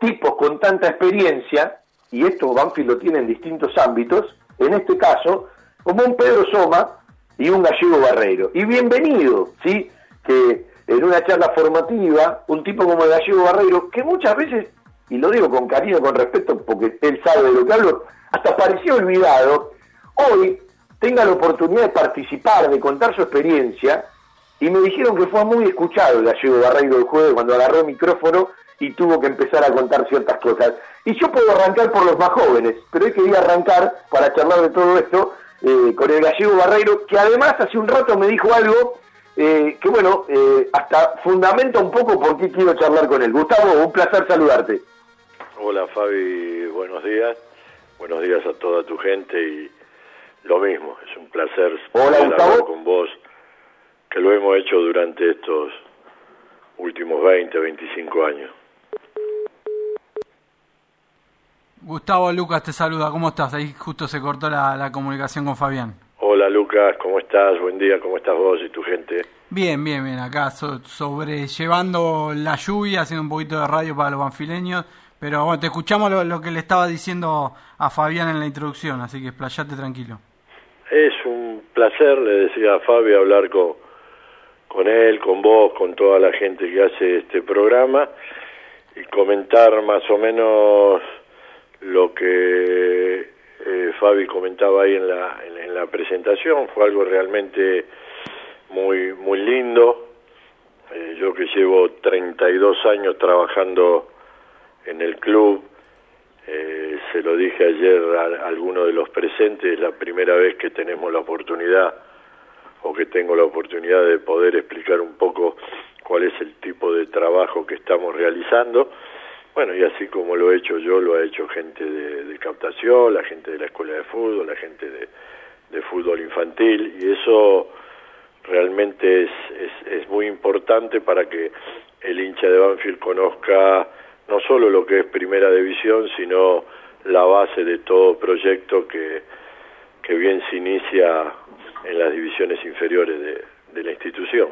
Speaker 2: tipos con tanta experiencia, y esto Banfield lo tiene en distintos ámbitos, en este caso, como un Pedro Soma y un gallego Barreiro. Y bienvenido, ¿sí? Que en una charla formativa, un tipo como el gallego Barreiro, que muchas veces, y lo digo con cariño, con respeto, porque él sabe de lo que hablo, hasta parecía olvidado, hoy tenga la oportunidad de participar, de contar su experiencia, y me dijeron que fue muy escuchado el gallego Barreiro el jueves cuando agarró el micrófono y tuvo que empezar a contar ciertas cosas. Y yo puedo arrancar por los más jóvenes, pero hoy quería arrancar para charlar de todo esto eh, con el gallego Barreiro, que además hace un rato me dijo algo eh, que bueno, eh, hasta fundamenta un poco por qué quiero charlar con él. Gustavo, un placer saludarte.
Speaker 8: Hola Fabi, buenos días. Buenos días a toda tu gente y lo mismo, es un placer
Speaker 2: Hola,
Speaker 8: hablar con vos, que lo hemos hecho durante estos últimos 20, 25 años.
Speaker 5: Gustavo Lucas te saluda, ¿cómo estás? Ahí justo se cortó la, la comunicación con Fabián.
Speaker 8: Hola Lucas, ¿cómo estás? Buen día, ¿cómo estás vos y tu gente?
Speaker 5: Bien, bien, bien, acá so- sobrellevando la lluvia, haciendo un poquito de radio para los banfileños, pero bueno, te escuchamos lo, lo que le estaba diciendo a Fabián en la introducción, así que explayate tranquilo.
Speaker 8: Es un placer, le decía a Fabi, hablar con, con él, con vos, con toda la gente que hace este programa y comentar más o menos lo que eh, Fabi comentaba ahí en la, en, la presentación. Fue algo realmente muy, muy lindo. Eh, yo que llevo 32 años trabajando en el club, eh, se lo dije ayer a, a alguno de los presentes, es la primera vez que tenemos la oportunidad o que tengo la oportunidad de poder explicar un poco cuál es el tipo de trabajo que estamos realizando. Bueno, y así como lo he hecho yo, lo ha hecho gente de, de captación, la gente de la escuela de fútbol, la gente de, de fútbol infantil, y eso realmente es, es, es muy importante para que el hincha de Banfield conozca no solo lo que es primera división, sino la base de todo proyecto que, que bien se inicia en las divisiones inferiores de, de la institución.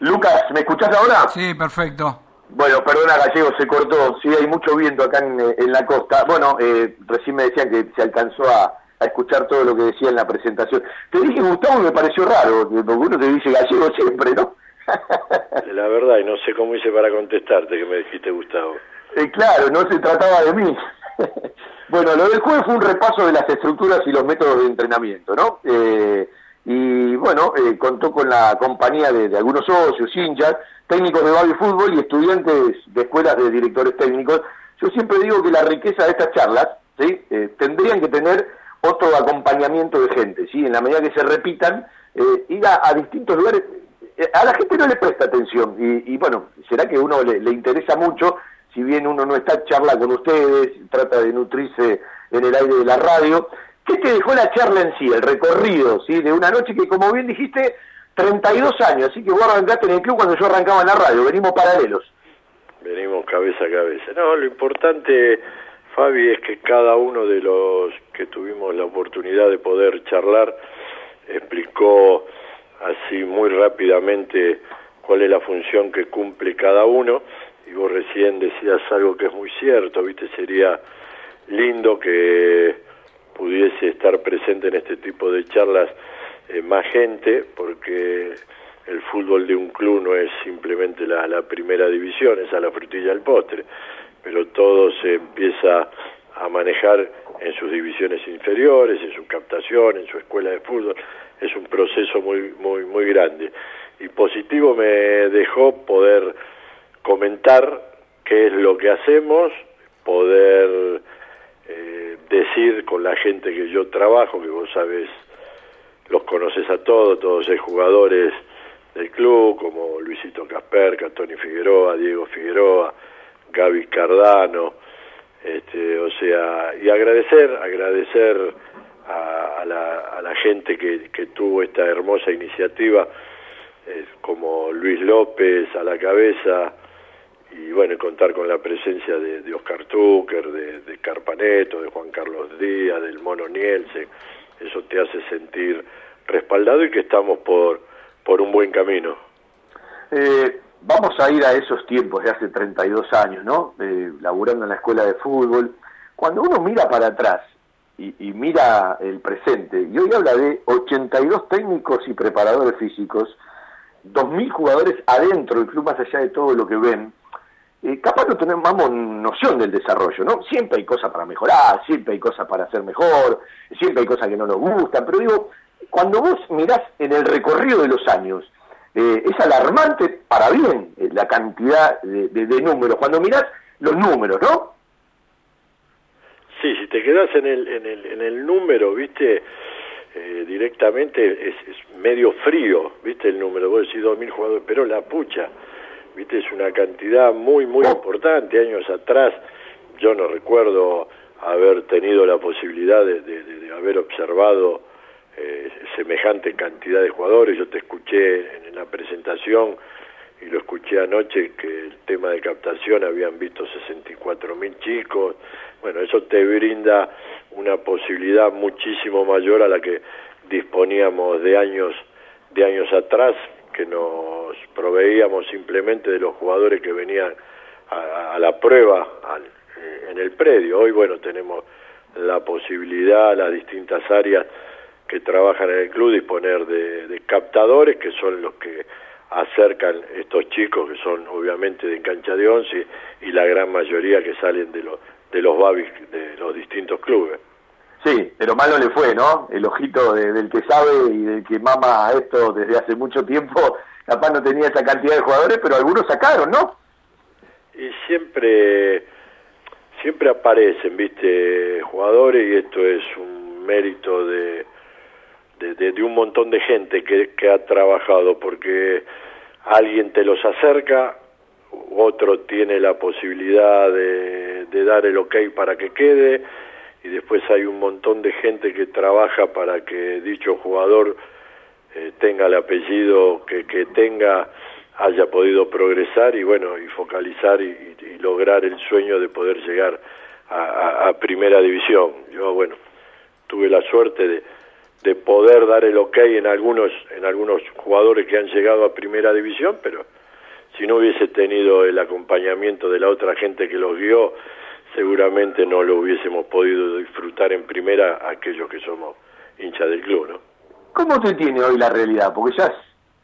Speaker 2: Lucas, ¿me escuchás ahora?
Speaker 5: Sí, perfecto.
Speaker 2: Bueno, perdona Gallego, se cortó. Sí, hay mucho viento acá en, eh, en la costa. Bueno, eh, recién me decían que se alcanzó a, a escuchar todo lo que decía en la presentación. Te dije Gustavo y me pareció raro, porque uno te dice Gallego siempre, ¿no?
Speaker 8: La verdad, y no sé cómo hice para contestarte que me dijiste Gustavo.
Speaker 2: Eh, claro, no se trataba de mí. bueno, lo del jueves fue un repaso de las estructuras y los métodos de entrenamiento, ¿no? Eh, y bueno, eh, contó con la compañía de, algunos socios, hinchas, técnicos de baby fútbol y estudiantes de escuelas de directores técnicos. Yo siempre digo que la riqueza de estas charlas, ¿sí? Eh, tendrían que tener otro acompañamiento de gente, ¿sí? En la medida que se repitan, eh, ir a, distintos lugares. eh, a la gente no le presta atención y, y bueno, será que uno le, le interesa mucho, si bien uno no está charla con ustedes, trata de nutrirse en el aire de la radio. ¿Qué te dejó la charla en sí, el recorrido, sí, de una noche que como bien dijiste, 32 años, así que vos arrancaste en el club cuando yo arrancaba en la radio, venimos paralelos.
Speaker 8: Venimos cabeza a cabeza. No, lo importante, Fabi, es que cada uno de los que tuvimos la oportunidad de poder charlar explicó así muy rápidamente cuál es la función que cumple cada uno y vos recién decías algo que es muy cierto, ¿viste? Sería lindo que pudiese estar presente en este tipo de charlas eh, más gente, porque el fútbol de un club no es simplemente la, primera división, es a la frutilla del postre, pero todo se empieza a manejar en sus divisiones inferiores, en su captación, en su escuela de fútbol, es un proceso muy muy muy grande. Y positivo me dejó poder comentar qué es lo que hacemos, poder eh, decir con la gente que yo trabajo, que vos sabes, los conoces a todos, todos hay jugadores del club, como Luisito Casperca, Tony Figueroa, Diego Figueroa, Gaby Cardano, este, o sea, y agradecer, agradecer a, a, la, a la gente que, que tuvo esta hermosa iniciativa, eh, como Luis López a la cabeza, y bueno, contar con la presencia de, de Oscar Tucker, de, Carpaneto, de Juan Carlos Díaz, del Mono Nielsen, eso te hace sentir respaldado y que estamos por, por un buen camino.
Speaker 2: Eh, vamos a ir a esos tiempos de hace 32 años, ¿no? Eh, laburando en la escuela de fútbol. Cuando uno mira para atrás y, y, mira el presente, y hoy habla de 82 técnicos y preparadores físicos, 2.000 jugadores adentro del club, más allá de todo lo que ven, eh, capaz no tenemos noción del desarrollo, ¿no? Siempre hay cosas para mejorar, siempre hay cosas para hacer mejor, siempre hay cosas que no nos gustan, pero digo, cuando vos mirás en el recorrido de los años, eh, es alarmante para bien eh, la cantidad de, de, números, cuando mirás los números, ¿no?
Speaker 8: Sí, si te quedás en el, en el, en el número, viste, eh, directamente es, es, medio frío, viste el número, vos decís 2.000 jugadores, pero la pucha, viste, es una cantidad muy, muy importante, años atrás, yo no recuerdo haber tenido la posibilidad de, de, de haber observado eh, semejante cantidad de jugadores. Yo te escuché en la presentación y lo escuché anoche que el tema de captación habían visto 64 mil chicos. Bueno, eso te brinda una posibilidad muchísimo mayor a la que disponíamos de años de años atrás que nos proveíamos simplemente de los jugadores que venían a, a la prueba al, eh, en el predio. Hoy, bueno, tenemos la posibilidad, las distintas áreas que trabajan en el club disponer de, de, captadores que son los que acercan estos chicos que son obviamente de cancha de once y la gran mayoría que salen de los de los babis de los distintos clubes.
Speaker 2: Sí, pero malo le fue, ¿no? El ojito de, del que sabe y del que mama esto desde hace mucho tiempo, capaz no tenía esa cantidad de jugadores, pero algunos sacaron, ¿no?
Speaker 8: Y siempre siempre aparecen, viste, jugadores y esto es un mérito de de, un montón de gente que, ha trabajado, porque alguien te los acerca, otro tiene la posibilidad de dar el ok para que quede, y después hay un montón de gente que trabaja para que dicho jugador eh, tenga el apellido que, que tenga, haya podido progresar y bueno, y focalizar y, lograr el sueño de poder llegar a primera división. Yo, bueno, tuve la suerte de de poder dar el ok en algunos en algunos jugadores que han llegado a primera división, pero si no hubiese tenido el acompañamiento de la otra gente que los guió, seguramente no lo hubiésemos podido disfrutar en primera aquellos que somos hinchas del club, ¿no?
Speaker 2: ¿Cómo te tiene hoy la realidad? Porque ya has,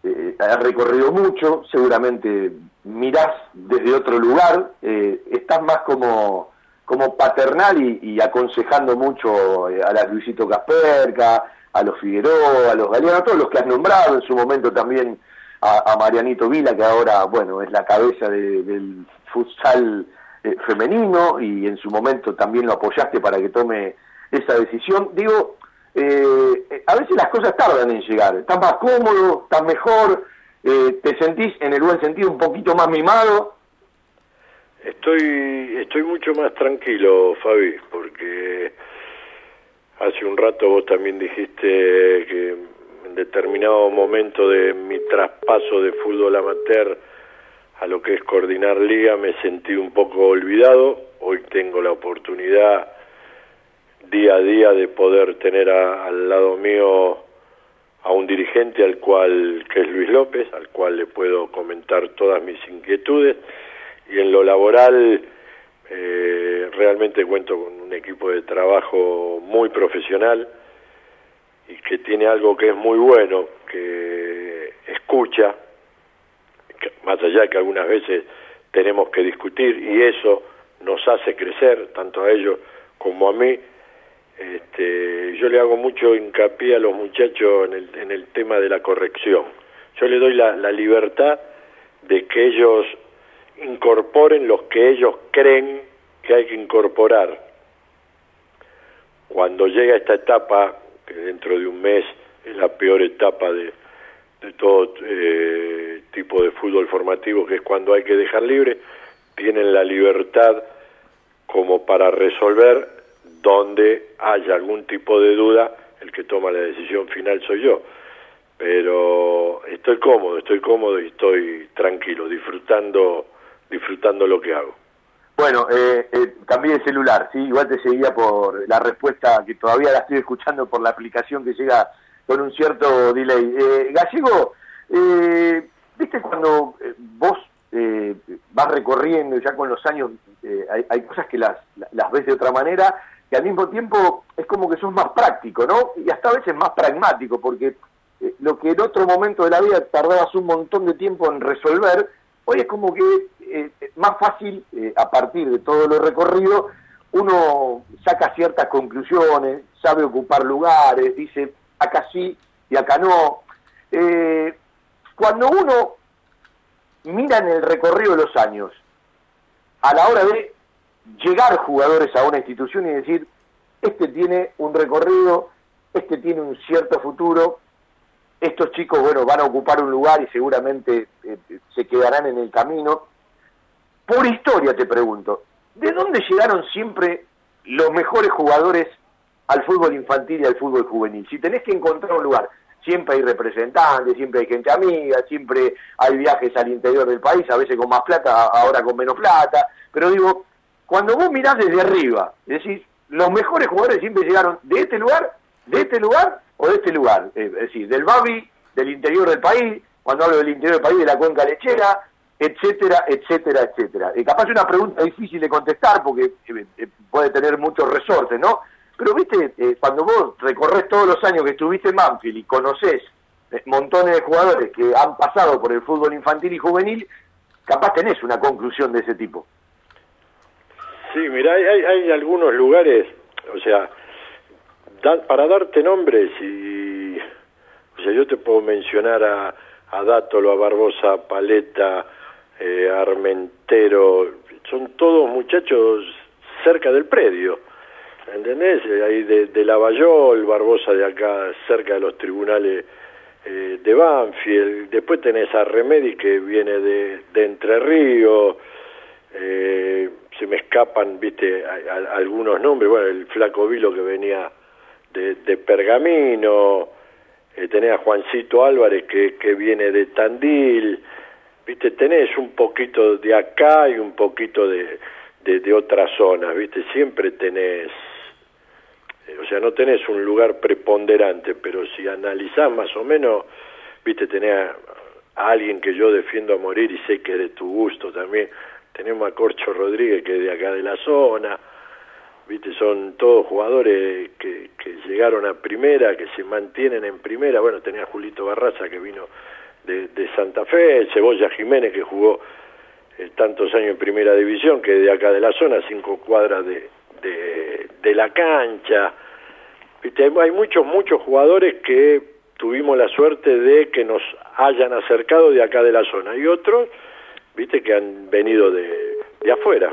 Speaker 2: eh, has recorrido mucho, seguramente mirás desde otro lugar, eh, estás más como como paternal y, y aconsejando mucho eh, a la Luisito Casperca, a los Figueroa, a los Galeano, a todos los que has nombrado, en su momento también a, a Marianito Vila, que ahora, bueno, es la cabeza de, del futsal eh, femenino y en su momento también lo apoyaste para que tome esa decisión. Digo, eh, a veces las cosas tardan en llegar, estás más cómodo, estás mejor, Eh, ¿Te sentís en el buen sentido un poquito más mimado?
Speaker 8: Estoy, estoy mucho más tranquilo, Fabi, porque hace un rato vos también dijiste que en determinado momento de mi traspaso de fútbol amateur a lo que es coordinar liga me sentí un poco olvidado. Hoy tengo la oportunidad día a día de poder tener a- al lado mío a un dirigente al cual que es Luis López, al cual le puedo comentar todas mis inquietudes y en lo laboral eh, realmente cuento con un equipo de trabajo muy profesional y que tiene algo que es muy bueno, que escucha, más allá que algunas veces tenemos que discutir y eso nos hace crecer, tanto a ellos como a mí. Este, yo le hago mucho hincapié a los muchachos en el, en el tema de la corrección. Yo le doy la, la libertad de que ellos incorporen los que ellos creen que hay que incorporar. Cuando llega esta etapa, que dentro de un mes es la peor etapa de, de todo eh, tipo de fútbol formativo, que es cuando hay que dejar libre, tienen la libertad como para resolver donde haya algún tipo de duda, el que toma la decisión final soy yo. Pero estoy cómodo, estoy cómodo y estoy tranquilo, disfrutando, disfrutando lo que hago.
Speaker 2: Bueno, eh, eh, cambié de celular, sí, igual te seguía por la respuesta que todavía la estoy escuchando por la aplicación que llega con un cierto delay. Eh, Gallego, eh, viste cuando eh, vos eh, vas recorriendo ya con los años eh, hay, hay cosas que las, las ves de otra manera y al mismo tiempo es como que sos más práctico, ¿no? Y hasta a veces más pragmático, porque eh, lo que en otro momento de la vida tardabas un montón de tiempo en resolver, hoy es como que más fácil, a partir de todo lo recorrido, uno saca ciertas conclusiones, sabe ocupar lugares, dice acá sí y acá no. Eh, cuando uno mira en el recorrido de los años, a la hora de llegar jugadores a una institución y decir, este tiene un recorrido, este tiene un cierto futuro, estos chicos, bueno, van a ocupar un lugar y seguramente eh, se quedarán en el camino. Por historia te pregunto, ¿de dónde llegaron siempre los mejores jugadores al fútbol infantil y al fútbol juvenil? Si tenés que encontrar un lugar, siempre hay representantes, siempre hay gente amiga, siempre hay viajes al interior del país, a veces con más plata, ahora con menos plata, pero digo, cuando vos mirás desde arriba, decís, los mejores jugadores siempre llegaron de este lugar, de este lugar o de este lugar, Eh, es decir, del Babi, del interior del país, cuando hablo del interior del país, de la cuenca lechera, etcétera, etcétera, etcétera. Eh, capaz una pregunta difícil de contestar porque eh, eh, puede tener muchos resortes, ¿no? Pero viste, eh, cuando vos recorres todos los años que estuviste en Banfield y conoces eh, montones de jugadores que han pasado por el fútbol infantil y juvenil, capaz tenés una conclusión de ese tipo.
Speaker 8: Sí, mira, hay, hay, algunos lugares, o sea, para darte nombres y, o sea, yo te puedo mencionar a, a Dátolo, a Barbosa, a Paleta, eh, Armentero, son todos muchachos cerca del predio, ¿entendés? Eh, Ahí de, de Lavallol, Barbosa de acá, cerca de los tribunales eh, de Banfield, después tenés a Remedi que viene de, Entre Ríos, eh, se me escapan, viste, a- algunos nombres, bueno, el Flaco Vilo que venía de, Pergamino, eh, tenés a Juancito Álvarez que, que viene de Tandil, viste, tenés un poquito de acá y un poquito de, de, de otras zonas, viste, siempre tenés, o sea, no tenés un lugar preponderante, pero si analizás más o menos, viste, tenés a, a alguien que yo defiendo a morir y sé que es de tu gusto también, tenemos a Corcho Rodríguez que es de acá de la zona, viste, son todos jugadores que, que llegaron a primera, que se mantienen en primera, bueno, tenía a Julito Barraza que vino de, de Santa Fe, Cebolla Jiménez que jugó eh, tantos años en primera división, que es de acá de la zona, cinco cuadras de, de, la cancha, viste, hay, muchos, muchos jugadores que tuvimos la suerte de que nos hayan acercado de acá de la zona, y otros, viste, que han venido de, de afuera.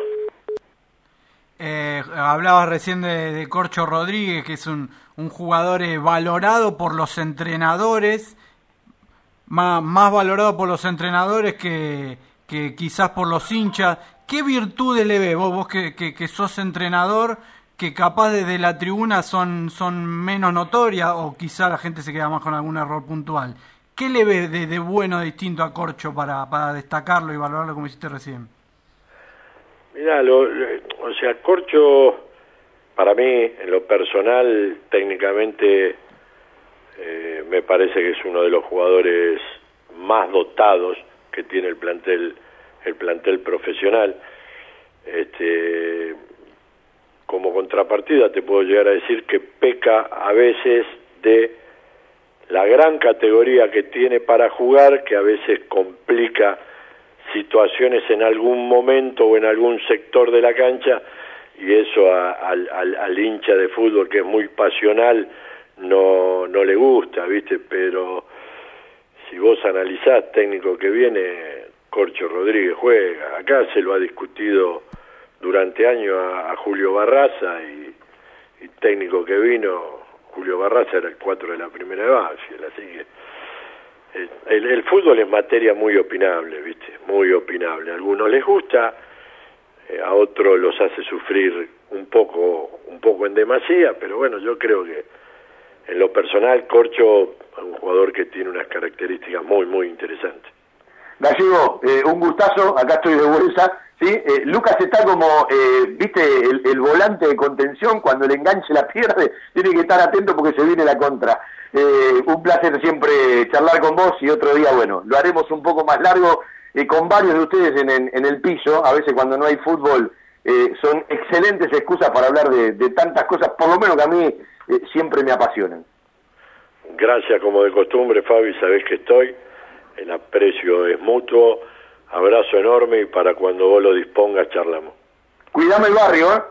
Speaker 5: Eh, hablabas recién de, de Corcho Rodríguez, que es un, un jugador eh, valorado por los entrenadores, más, más valorado por los entrenadores que, que quizás por los hinchas. ¿Qué virtudes le ves vos, vos que, sos entrenador, que capaz desde la tribuna son, son menos notorias o quizá la gente se queda más con algún error puntual? ¿Qué le ves de, de bueno distinto a Corcho para, para destacarlo y valorarlo como hiciste recién?
Speaker 8: Mira, lo, lo- o sea, Corcho, para mí, en lo personal, técnicamente, eh, me parece que es uno de los jugadores más dotados que tiene el plantel, el plantel profesional. Este, como contrapartida, te puedo llegar a decir que peca a veces de la gran categoría que tiene para jugar, que a veces complica situaciones en algún momento o en algún sector de la cancha y eso al hincha de fútbol que es muy pasional no, no le gusta, ¿viste? Pero si vos analizás técnico que viene, Corcho Rodríguez juega. Acá se lo ha discutido durante años a, a Julio Barraza y, técnico que vino, Julio Barraza era el 4 de la primera de así que eh, el, el fútbol es materia muy opinable, ¿viste? Muy opinable. A algunos les gusta, eh, a otros los hace sufrir un poco, un poco en demasía, pero bueno, yo creo que en lo personal Corcho es un jugador que tiene unas características muy, muy interesantes.
Speaker 2: Gallego, eh, un gustazo, acá estoy de vuelta. ¿sí? Eh, Lucas está como, eh, viste, el, volante de contención, cuando el enganche la pierde, tiene que estar atento porque se viene la contra. Eh, un placer siempre charlar con vos y otro día, bueno, lo haremos un poco más largo con varios de ustedes en, el piso. A veces cuando no hay fútbol son excelentes excusas para hablar de, de tantas cosas, por lo menos que a mí siempre me apasionan.
Speaker 8: Gracias como de costumbre, Fabi, sabés que estoy. El aprecio es mutuo. Abrazo enorme y para cuando vos lo dispongas charlamos.
Speaker 2: Cuidame el barrio, ¿eh?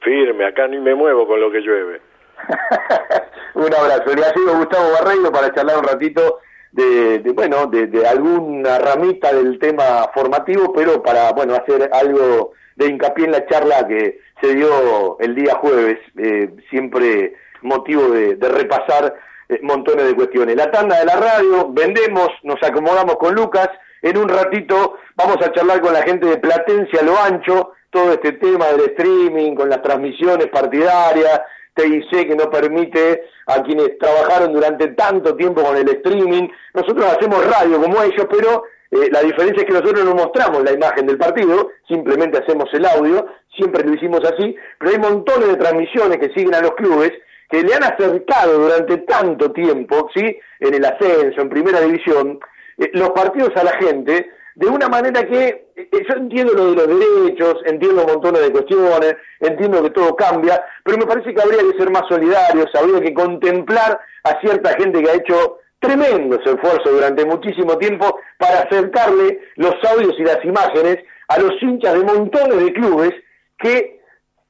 Speaker 8: Firme, acá ni me muevo con lo que llueve.
Speaker 2: un abrazo. Le ha sido Gustavo Barreiro para charlar un ratito de, de, bueno, de, de alguna ramita del tema formativo, pero para, bueno, hacer algo de hincapié en la charla que se dio el día jueves, eh, siempre motivo de, de repasar eh, montones de cuestiones. La tanda de la radio, vendemos, nos acomodamos con Lucas, en un ratito vamos a charlar con la gente de Platencia, lo ancho, todo este tema del streaming, con las transmisiones partidarias, TIC que no permite a quienes trabajaron durante tanto tiempo con el streaming. Nosotros hacemos radio como ellos, pero eh, la diferencia es que nosotros no mostramos la imagen del partido, simplemente hacemos el audio, siempre lo hicimos así, pero hay montones de transmisiones que siguen a los clubes que le han acercado durante tanto tiempo, ¿sí? En el ascenso, en primera división, eh, los partidos a la gente de una manera que eh, yo entiendo lo de los derechos, entiendo montones de cuestiones, entiendo que todo cambia, pero me parece que habría que ser más solidarios, habría que contemplar a cierta gente que ha hecho tremendos esfuerzos durante muchísimo tiempo para acercarle los audios y las imágenes a los hinchas de montones de clubes que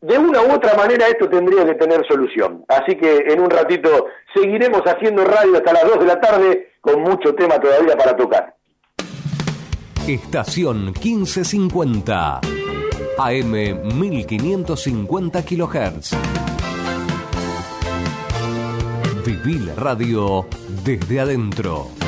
Speaker 2: de una u otra manera esto tendría que tener solución. Así que en un ratito seguiremos haciendo radio hasta las 2 de la tarde con mucho tema todavía para tocar.
Speaker 4: Estación 1550. AM 1550 kHz. Viví radio desde adentro.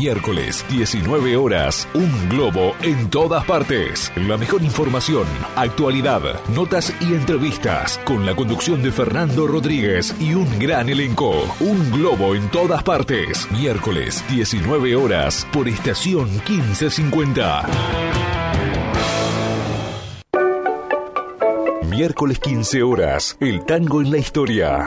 Speaker 7: Miércoles, 19 horas, un globo en todas partes. La mejor información, actualidad, notas y entrevistas con la conducción de Fernando Rodríguez y un gran elenco. Un globo en todas partes. Miércoles, 19 horas, por estación 1550. Miércoles 15 horas, el tango en la historia.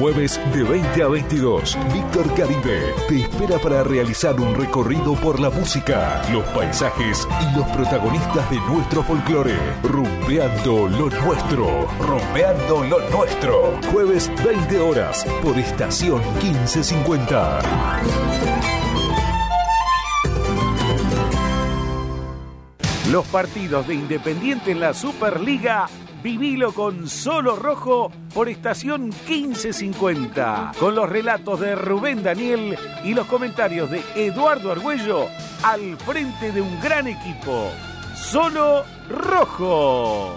Speaker 7: Jueves de 20 a 22, Víctor Caribe te espera para realizar un recorrido por la música, los paisajes y los protagonistas de nuestro folclore. Rumbeando lo nuestro. Rumbeando lo nuestro. Jueves 20 horas por estación 1550.
Speaker 9: Los partidos de Independiente en la Superliga, vivilo con Solo Rojo por estación 1550, con los relatos de Rubén Daniel y los comentarios de Eduardo Argüello al frente de un gran equipo. Solo Rojo.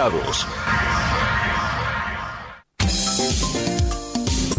Speaker 7: grados.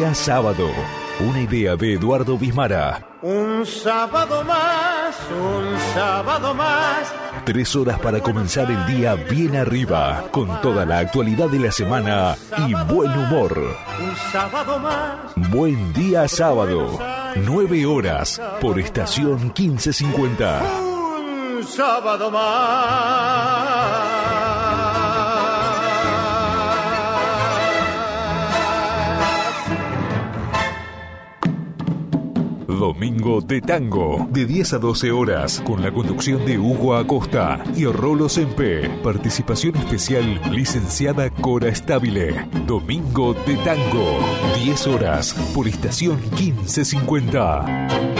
Speaker 7: Día sábado. Una idea de Eduardo Bismara.
Speaker 10: Un sábado más, un sábado más.
Speaker 7: Tres horas para comenzar el día bien arriba, con toda la actualidad de la semana y buen humor.
Speaker 10: Un sábado más.
Speaker 7: Buen día sábado. Nueve horas por estación 1550.
Speaker 10: Un sábado más.
Speaker 7: Domingo de Tango, de 10 a 12 horas, con la conducción de Hugo Acosta y Rolo Sempe. Participación especial, licenciada Cora Estabile. Domingo de Tango, 10 horas, por estación 1550.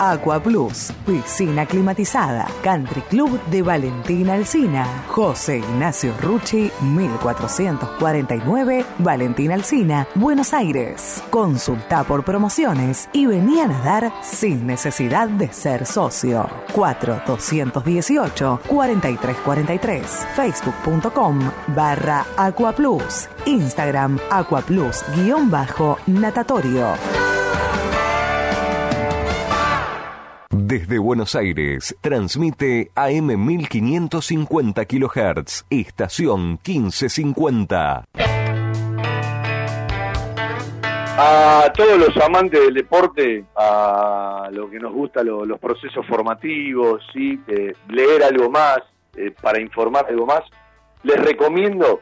Speaker 1: Aqua Plus, piscina climatizada, Country Club de Valentina Alcina, José Ignacio Rucci, 1449, Valentina Alcina, Buenos Aires. Consulta por promociones y vení a nadar sin necesidad de ser socio. 4218 4343, facebook.com barra Aquaplus, Instagram Aquaplus guion bajo natatorio.
Speaker 4: Desde Buenos Aires, transmite AM 1550 kHz, estación 1550.
Speaker 2: A todos los amantes del deporte, a lo que nos gusta lo- los procesos formativos, ¿sí? Eh, leer algo más, eh, para informar algo más, les recomiendo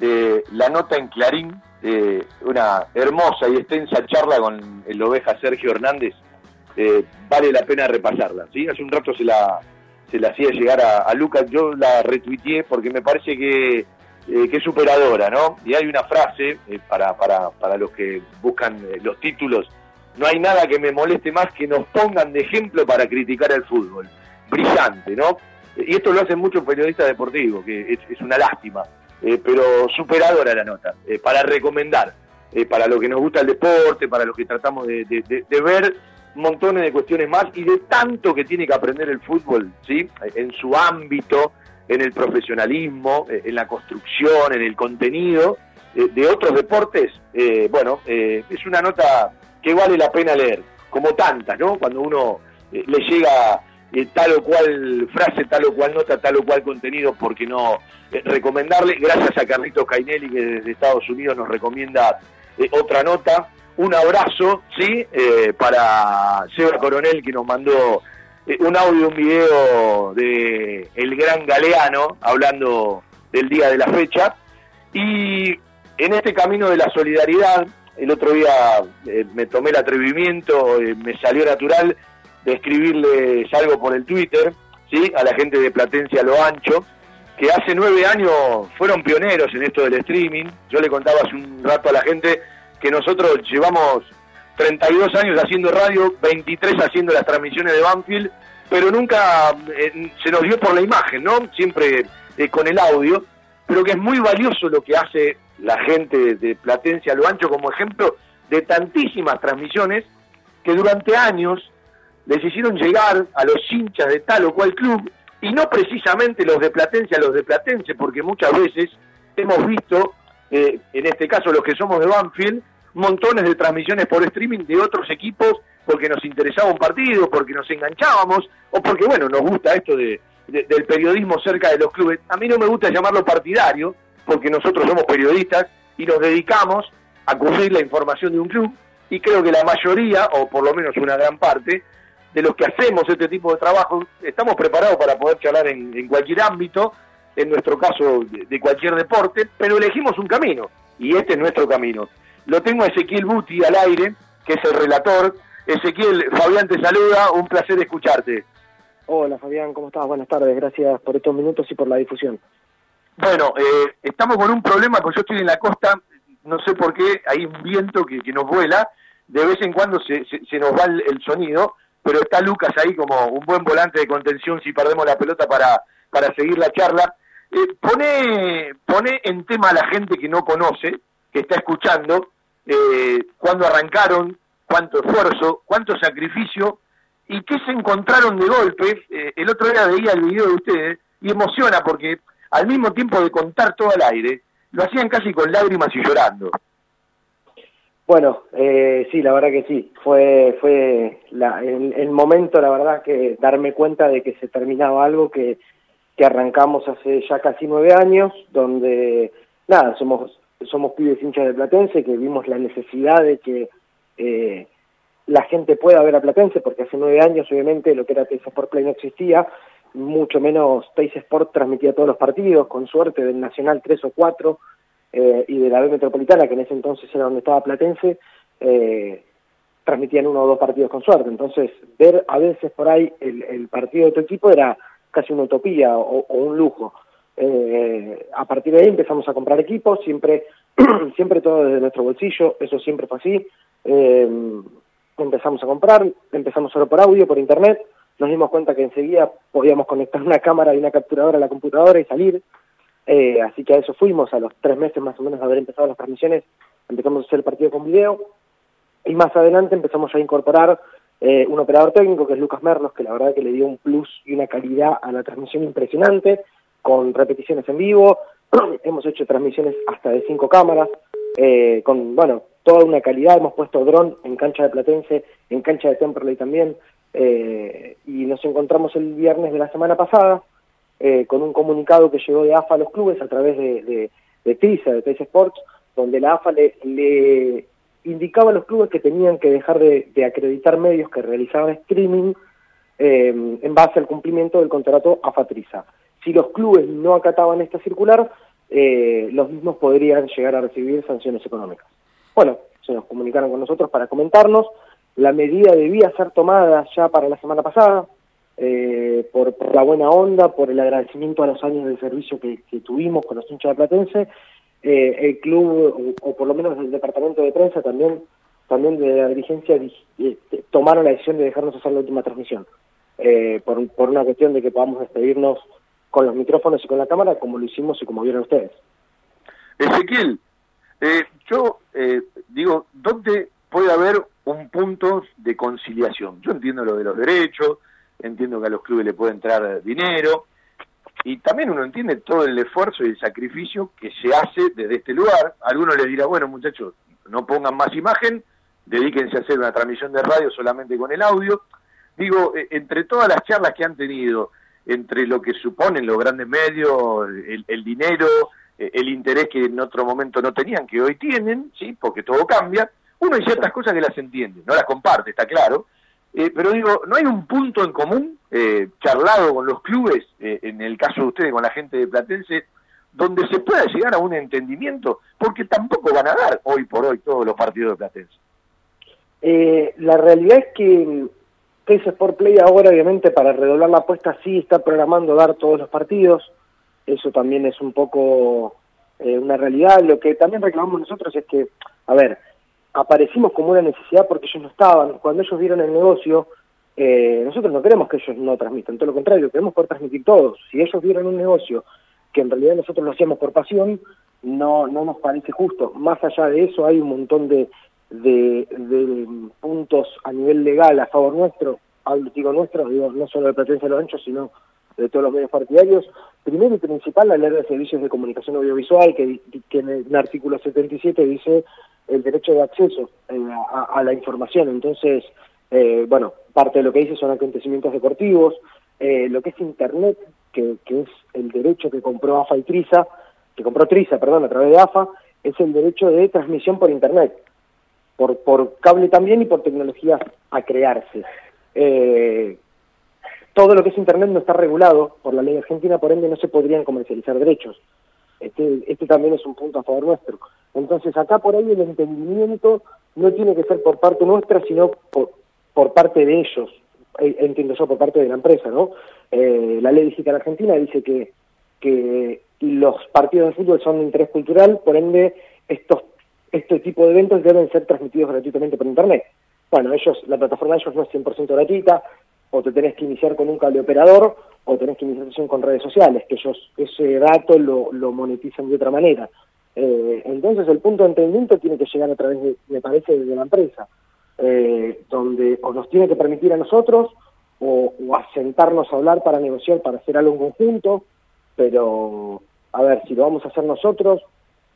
Speaker 2: eh, la nota en Clarín, una hermosa y extensa charla con el oveja Sergio Hernández. Eh, vale la pena repasarla. ¿sí? Hace un rato se la, se la hacía llegar a, Lucas, yo la retuiteé porque me parece que, eh, que es superadora, ¿no? Y hay una frase eh, para, para, para los que buscan eh, los títulos, no hay nada que me moleste más que nos pongan de ejemplo para criticar el fútbol. Brillante, ¿no? Y esto lo hacen muchos periodistas deportivos, que es, es una lástima, pero superadora la nota, para recomendar, para los que nos gusta el deporte, para los que tratamos de ver montones de cuestiones más y de tanto que tiene que aprender el fútbol, ¿sí? En su ámbito, en el profesionalismo, eh, en la construcción, en el contenido eh, de otros deportes, eh, bueno, eh, es una nota que vale la pena leer, como tantas, ¿no? Cuando uno eh, le llega tal o cual frase, tal o cual nota, tal o cual contenido, porque no recomendarle, gracias a Carlitos Cainelli que desde Estados Unidos nos recomienda otra nota, un abrazo, ¿sí? Eh, para Seba Coronel que nos mandó eh, un audio, un video de el gran Galeano hablando del día de la fecha y en este camino de la solidaridad, el otro día eh, me tomé el atrevimiento, eh, me salió natural de escribirles algo por el Twitter, ¿sí? A la gente de Platencia Lo Ancho, que hace nueve años fueron pioneros en esto del streaming. Yo le contaba hace un rato a la gente que nosotros llevamos 32 años haciendo radio, 23 haciendo las transmisiones de Banfield, pero nunca eh, se nos dio por la imagen, ¿no? Siempre eh, con el audio, pero que es muy valioso lo que hace la gente de Platencia Lo Ancho como ejemplo de tantísimas transmisiones que durante años les hicieron llegar a los hinchas de tal o cual club, y no precisamente los de Platense a los de Platense, porque muchas veces hemos visto, eh, en este caso los que somos de Banfield, montones de transmisiones por streaming de otros equipos porque nos interesaba un partido, porque nos enganchábamos, o porque, bueno, nos gusta esto de, de- del periodismo cerca de los clubes. A mí no me gusta llamarlo partidario, porque nosotros somos periodistas y nos dedicamos a cubrir la información de un club, y creo que la mayoría, o por lo menos una gran parte, de los que hacemos este tipo de trabajo, estamos preparados para poder charlar en cualquier ámbito, en nuestro caso de, de cualquier deporte, pero elegimos un camino, y este es nuestro camino. Lo tengo a Ezequiel Buti al aire, que es el relator. Ezequiel, Fabián te saluda, un placer escucharte.
Speaker 11: Hola Fabián, ¿cómo estás? Buenas tardes, gracias por estos minutos y por la difusión.
Speaker 2: Bueno, eh, estamos con un problema, porque yo estoy en la costa, no sé por qué, hay un viento que, que nos vuela, de vez en cuando se, se- se nos va el, el sonido, pero está Lucas ahí como un buen volante de contención si perdemos la pelota para, para seguir la charla. Eh, pone, pone en tema a la gente que no conoce, que está escuchando, eh, cuándo arrancaron, cuánto esfuerzo, cuánto sacrificio y qué se encontraron de golpe. Eh, el otro día veía el video de ustedes y emociona porque al mismo tiempo de contar todo al aire, lo hacían casi con lágrimas y llorando.
Speaker 11: Bueno, eh, sí, la verdad que sí, fue fue la, el, el momento, la verdad, que darme cuenta de que se terminaba algo que, que arrancamos hace ya casi nueve años, donde, nada, somos somos pibes hinchas de Platense, que vimos la necesidad de que eh, la gente pueda ver a Platense, porque hace nueve años, obviamente, lo que era Teis Sport Play no existía, mucho menos Teis Sport transmitía todos los partidos, con suerte del Nacional tres o cuatro, eh, y de la B Metropolitana, que en ese entonces era donde estaba Platense, eh, transmitían uno o dos partidos con suerte. Entonces, ver a veces por ahí el, el partido de tu equipo era casi una utopía o, un lujo. Eh, a partir de ahí empezamos a comprar equipos, siempre, siempre todo desde nuestro bolsillo, eso siempre fue así. Eh, empezamos a comprar, empezamos solo por audio, por internet, nos dimos cuenta que enseguida podíamos conectar una cámara y una capturadora a la computadora y salir. Eh, así que a eso fuimos, a los tres meses más o menos de haber empezado las transmisiones, empezamos a hacer el partido con video y más adelante empezamos a incorporar eh, un operador técnico que es Lucas Merlos, que la verdad que le dio un plus y una calidad a la transmisión impresionante, con repeticiones en vivo, hemos hecho transmisiones hasta de cinco cámaras, eh, con, bueno, toda una calidad, hemos puesto dron en cancha de Platense, en cancha de Temperley también, eh, y nos encontramos el viernes de la semana pasada eh, con un comunicado que llegó de AFA a los clubes a través de, de, de TISA, de TISA Sports, donde la AFA le, le indicaba a los clubes que tenían que dejar de, acreditar medios que realizaban streaming eh, en base al cumplimiento del contrato AFA-TRISA. Si los clubes no acataban esta circular, eh, los mismos podrían llegar a recibir sanciones económicas. Bueno, se nos comunicaron con nosotros para comentarnos, la medida debía ser tomada ya para la semana pasada, eh, por, por, la buena onda, por el agradecimiento a los años de servicio que, que tuvimos con los hinchas de Platense, eh, el club, o, por lo menos el departamento de prensa también, también de la dirigencia, eh, tomaron la decisión de dejarnos hacer la última transmisión, eh, por, por una cuestión de que podamos despedirnos con los micrófonos y con la cámara, como lo hicimos y como vieron ustedes.
Speaker 2: Ezequiel, eh, yo eh, digo, ¿dónde puede haber un punto de conciliación? Yo entiendo lo de los derechos, entiendo que a los clubes le puede entrar dinero, y también uno entiende todo el esfuerzo y el sacrificio que se hace desde este lugar. Algunos les dirá, bueno muchachos, no pongan más imagen, dedíquense a hacer una transmisión de radio solamente con el audio. Digo, eh, entre todas las charlas que han tenido, entre lo que suponen los grandes medios, el, el dinero, eh, el interés que en otro momento no tenían, que hoy tienen, sí, porque todo cambia, uno hay ciertas cosas que las entiende, no las comparte, está claro, eh, pero digo, ¿no hay un punto en común, eh, charlado con los clubes, eh, en el caso de ustedes, con la gente de Platense, donde se pueda llegar a un entendimiento? Porque tampoco van a dar hoy por hoy todos los partidos de Platense.
Speaker 11: Eh, la realidad es que TS Sport Play ahora, obviamente, para redoblar la apuesta, sí está programando dar todos los partidos. Eso también es un poco eh, una realidad. Lo que también reclamamos nosotros es que, a ver, aparecimos como una necesidad porque ellos no estaban. Cuando ellos vieron el negocio, eh, nosotros no queremos que ellos no transmitan, todo lo contrario, queremos poder transmitir todos. Si ellos vieron un negocio que en realidad nosotros lo hacíamos por pasión, no, no nos parece justo. Más allá de eso hay un montón de, de, puntos a nivel legal a favor nuestro, digo nuestro, digo no solo de Platense de los Anchos, sino de todos los medios partidarios. Primero y principal, la ley de servicios de comunicación audiovisual, que, que en el artículo 77 dice el derecho de acceso eh, a, la información. Entonces, eh, bueno, parte de lo que dice son acontecimientos deportivos, eh, lo que es Internet, que, que, es el derecho que compró AFA y Trisa, que compró Trisa, perdón, a través de AFA, es el derecho de transmisión por Internet, por, por cable también y por tecnologías a crearse. Eh, todo lo que es Internet no está regulado por la ley argentina, por ende no se podrían comercializar derechos. Este, este también es un punto a favor nuestro. Entonces acá por ahí el entendimiento no tiene que ser por parte nuestra, sino por, por parte de ellos, eh, entiendo yo, por parte de la empresa, ¿no? Eh, la ley digital argentina dice que, que los partidos de fútbol son de interés cultural, por ende estos este tipo de eventos deben ser transmitidos gratuitamente por internet. Bueno, ellos, la plataforma de ellos no es 100% gratuita, o te tenés que iniciar con un cable operador, o tenés que iniciar con redes sociales, que ellos ese dato lo, monetizan de otra manera. Eh, entonces el punto de entendimiento tiene que llegar a través, de, me parece, de la empresa, eh, donde o nos tiene que permitir a nosotros, o, o a sentarnos a hablar para negociar, para hacer algo en conjunto, pero, a ver, si lo vamos a hacer nosotros,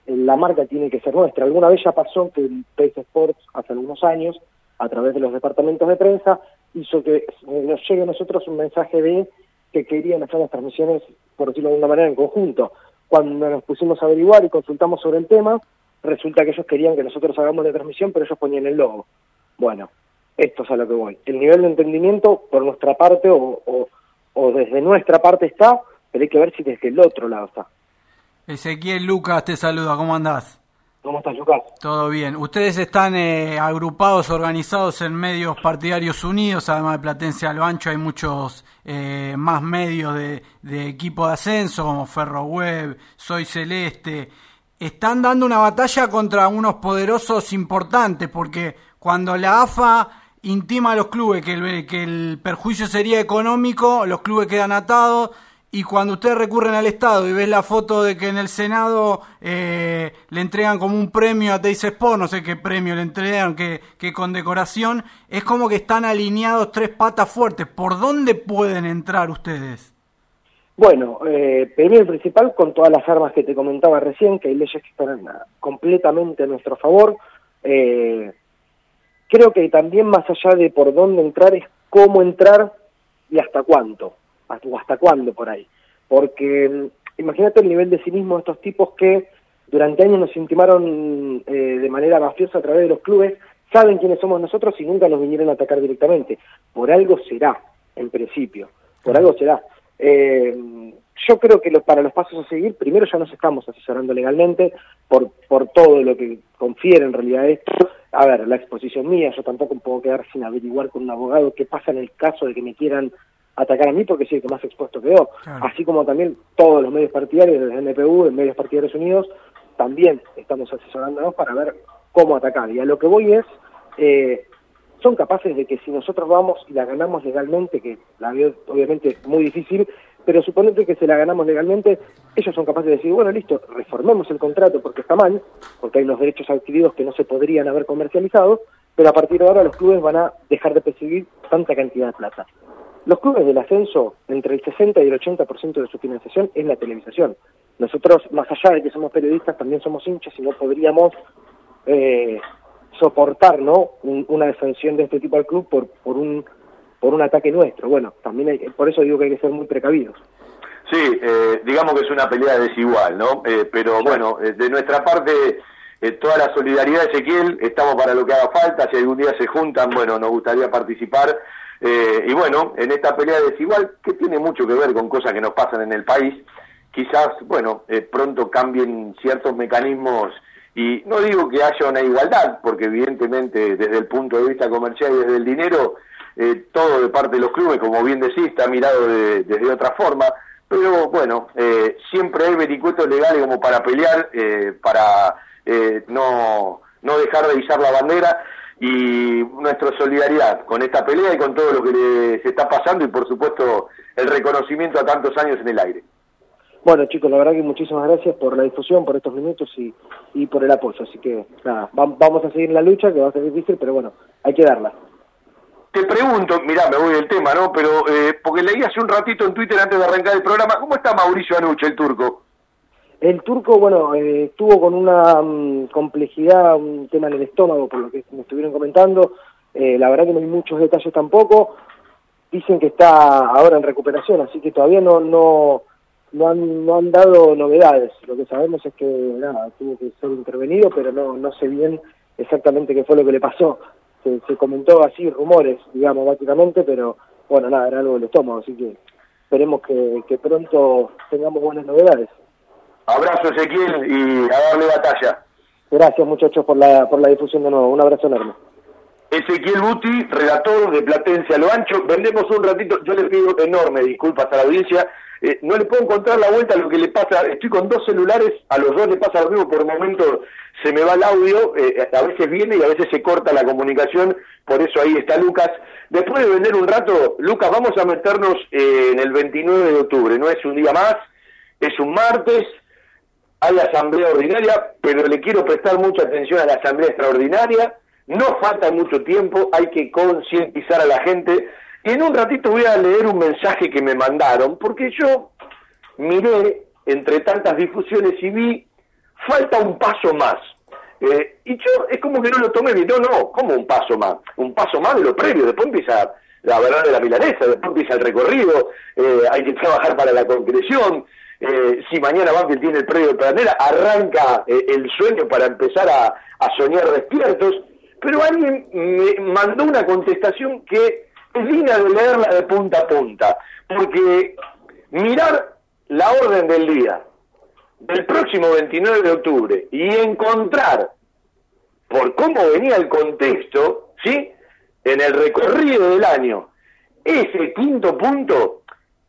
Speaker 11: la marca tiene que ser nuestra. Alguna vez ya pasó que el PS Sports, hace algunos años, a través de los departamentos de prensa, hizo que nos llegue a nosotros un mensaje de que querían hacer las transmisiones, por decirlo de alguna manera, en conjunto. Cuando nos pusimos a averiguar y consultamos sobre el tema, resulta que ellos querían que nosotros hagamos la transmisión, pero ellos ponían el logo. Bueno, esto es a lo que voy. El nivel de entendimiento por nuestra parte o, o, desde nuestra parte está, pero hay que ver si desde el otro lado está.
Speaker 5: Ezequiel Lucas te saluda, ¿cómo andás?
Speaker 11: ¿Cómo estás, Lucas?
Speaker 5: Todo bien. Ustedes están eh, agrupados, organizados en medios partidarios unidos, además de Platense a lo ancho hay muchos eh, más medios de, equipo de ascenso, como Ferro Web, Soy Celeste. Están dando una batalla contra unos poderosos importantes, porque cuando la AFA intima a los clubes que el perjuicio sería económico, los clubes quedan atados y cuando ustedes recurren al Estado y ves la foto de que en el Senado eh, le entregan como un premio a Teis Sport, no sé qué premio le entregan, qué, qué condecoración, es como que están alineados tres patas fuertes. ¿Por dónde pueden entrar ustedes?
Speaker 11: Bueno, eh, primero principal, con todas las armas que te comentaba recién, que hay leyes que están ah, completamente a nuestro favor. Eh, creo que también más allá de por dónde entrar es cómo entrar y hasta cuánto o hasta cuándo por ahí. Porque mm, imagínate el nivel de cinismo de estos tipos que durante años nos intimaron eh, de manera mafiosa a través de los clubes, saben quiénes somos nosotros y nunca nos vinieron a atacar directamente. Por algo será, en principio, por algo será. Eh, yo creo que para los pasos a seguir, primero ya nos estamos asesorando legalmente por, por todo lo que confiere en realidad esto. A ver, la exposición mía, yo tampoco puedo quedar sin averiguar con un abogado qué pasa en el caso de que me quieran atacar a mí porque sí, el que más expuesto quedó. Así como también todos los medios partidarios, del NPU, en Medios Partidarios Unidos, también estamos asesorándonos para ver cómo atacar. Y a lo que voy es, eh, son capaces de que si nosotros vamos y la ganamos legalmente, que la veo obviamente muy difícil, pero suponete que se la ganamos legalmente, ellos son capaces de decir, bueno, listo, reformemos el contrato porque está mal, porque hay unos derechos adquiridos que no se podrían haber comercializado, pero a partir de ahora los clubes van a dejar de percibir tanta cantidad de plata. Los clubes del ascenso, entre el 60 y el 80% de su financiación es la televisación. Nosotros, más allá de que somos periodistas, también somos hinchas y no podríamos eh, soportar ¿no? una descensión de este tipo al club por, por, un, por un ataque nuestro. Bueno, también hay, por eso digo que hay que ser muy precavidos.
Speaker 2: Sí, eh, digamos que es una pelea desigual, ¿no? Eh, pero bueno, eh, de nuestra parte, eh, toda la solidaridad, Ezequiel, estamos para lo que haga falta, si algún día se juntan, bueno, nos gustaría participar eh, y bueno, en esta pelea desigual, que tiene mucho que ver con cosas que nos pasan en el país, quizás, bueno, eh, pronto cambien ciertos mecanismos y no digo que haya una igualdad, porque evidentemente desde el punto de vista comercial y desde el dinero, eh, todo de parte de los clubes, como bien decís, está mirado de, desde otra forma, pero bueno, siempre hay vericuetos legales como para pelear, para no, no dejar de izar la bandera y nuestra solidaridad con esta pelea y con todo lo que les está pasando y por supuesto el reconocimiento a tantos años en el aire.
Speaker 11: Bueno chicos, la verdad que muchísimas gracias por la difusión, por estos minutos y, y por el apoyo. Así que nada, vamos a seguir en la lucha, que va a ser difícil, pero bueno, hay que darla.
Speaker 2: Te pregunto, mirá, me voy del tema, ¿no? Pero eh, porque leí hace un ratito en Twitter antes de arrancar el programa, ¿cómo está Mauricio Anuche, el turco?
Speaker 11: El turco, bueno, eh, estuvo con una mm, complejidad, un tema en el estómago, por lo que me estuvieron comentando. Eh, la verdad que no hay muchos detalles tampoco. Dicen que está ahora en recuperación, así que todavía no no no han, no han dado novedades. Lo que sabemos es que nada, tuvo que ser intervenido, pero no no sé bien exactamente qué fue lo que le pasó. Se, se comentó así, rumores, digamos, básicamente, pero bueno, nada, era algo del estómago, así que esperemos que, que pronto tengamos buenas novedades.
Speaker 2: Abrazo Ezequiel y a darle batalla.
Speaker 11: Gracias muchachos por la, por la difusión de nuevo. Un abrazo enorme.
Speaker 2: Ezequiel Buti, relator de Platencia Lo Ancho. Vendemos un ratito, yo le pido enorme disculpas a la audiencia. Eh, no le puedo encontrar la vuelta a lo que le pasa. Estoy con dos celulares, a los dos le pasa lo mismo. Por momento se me va el audio, eh, a veces viene y a veces se corta la comunicación. Por eso ahí está Lucas. Después de vender un rato, Lucas, vamos a meternos eh, en el 29 de octubre. No es un día más, es un martes hay asamblea ordinaria, pero le quiero prestar mucha atención a la asamblea extraordinaria. No falta mucho tiempo, hay que concientizar a la gente. Y en un ratito voy a leer un mensaje que me mandaron, porque yo miré entre tantas difusiones y vi, falta un paso más. Eh, y yo es como que no lo tomé bien, no, no, como un paso más? Un paso más de lo previo, después empieza la verdad de la milanesa, después empieza el recorrido, eh, hay que trabajar para la concreción, eh, si mañana Banfield tiene el predio de Pradera, arranca eh, el sueño para empezar a, soñar despiertos, pero alguien me mandó una contestación que es digna de leerla de punta a punta, porque mirar la orden del día del próximo 29 de octubre y encontrar por cómo venía el contexto, ¿sí? En el recorrido del año, ese quinto punto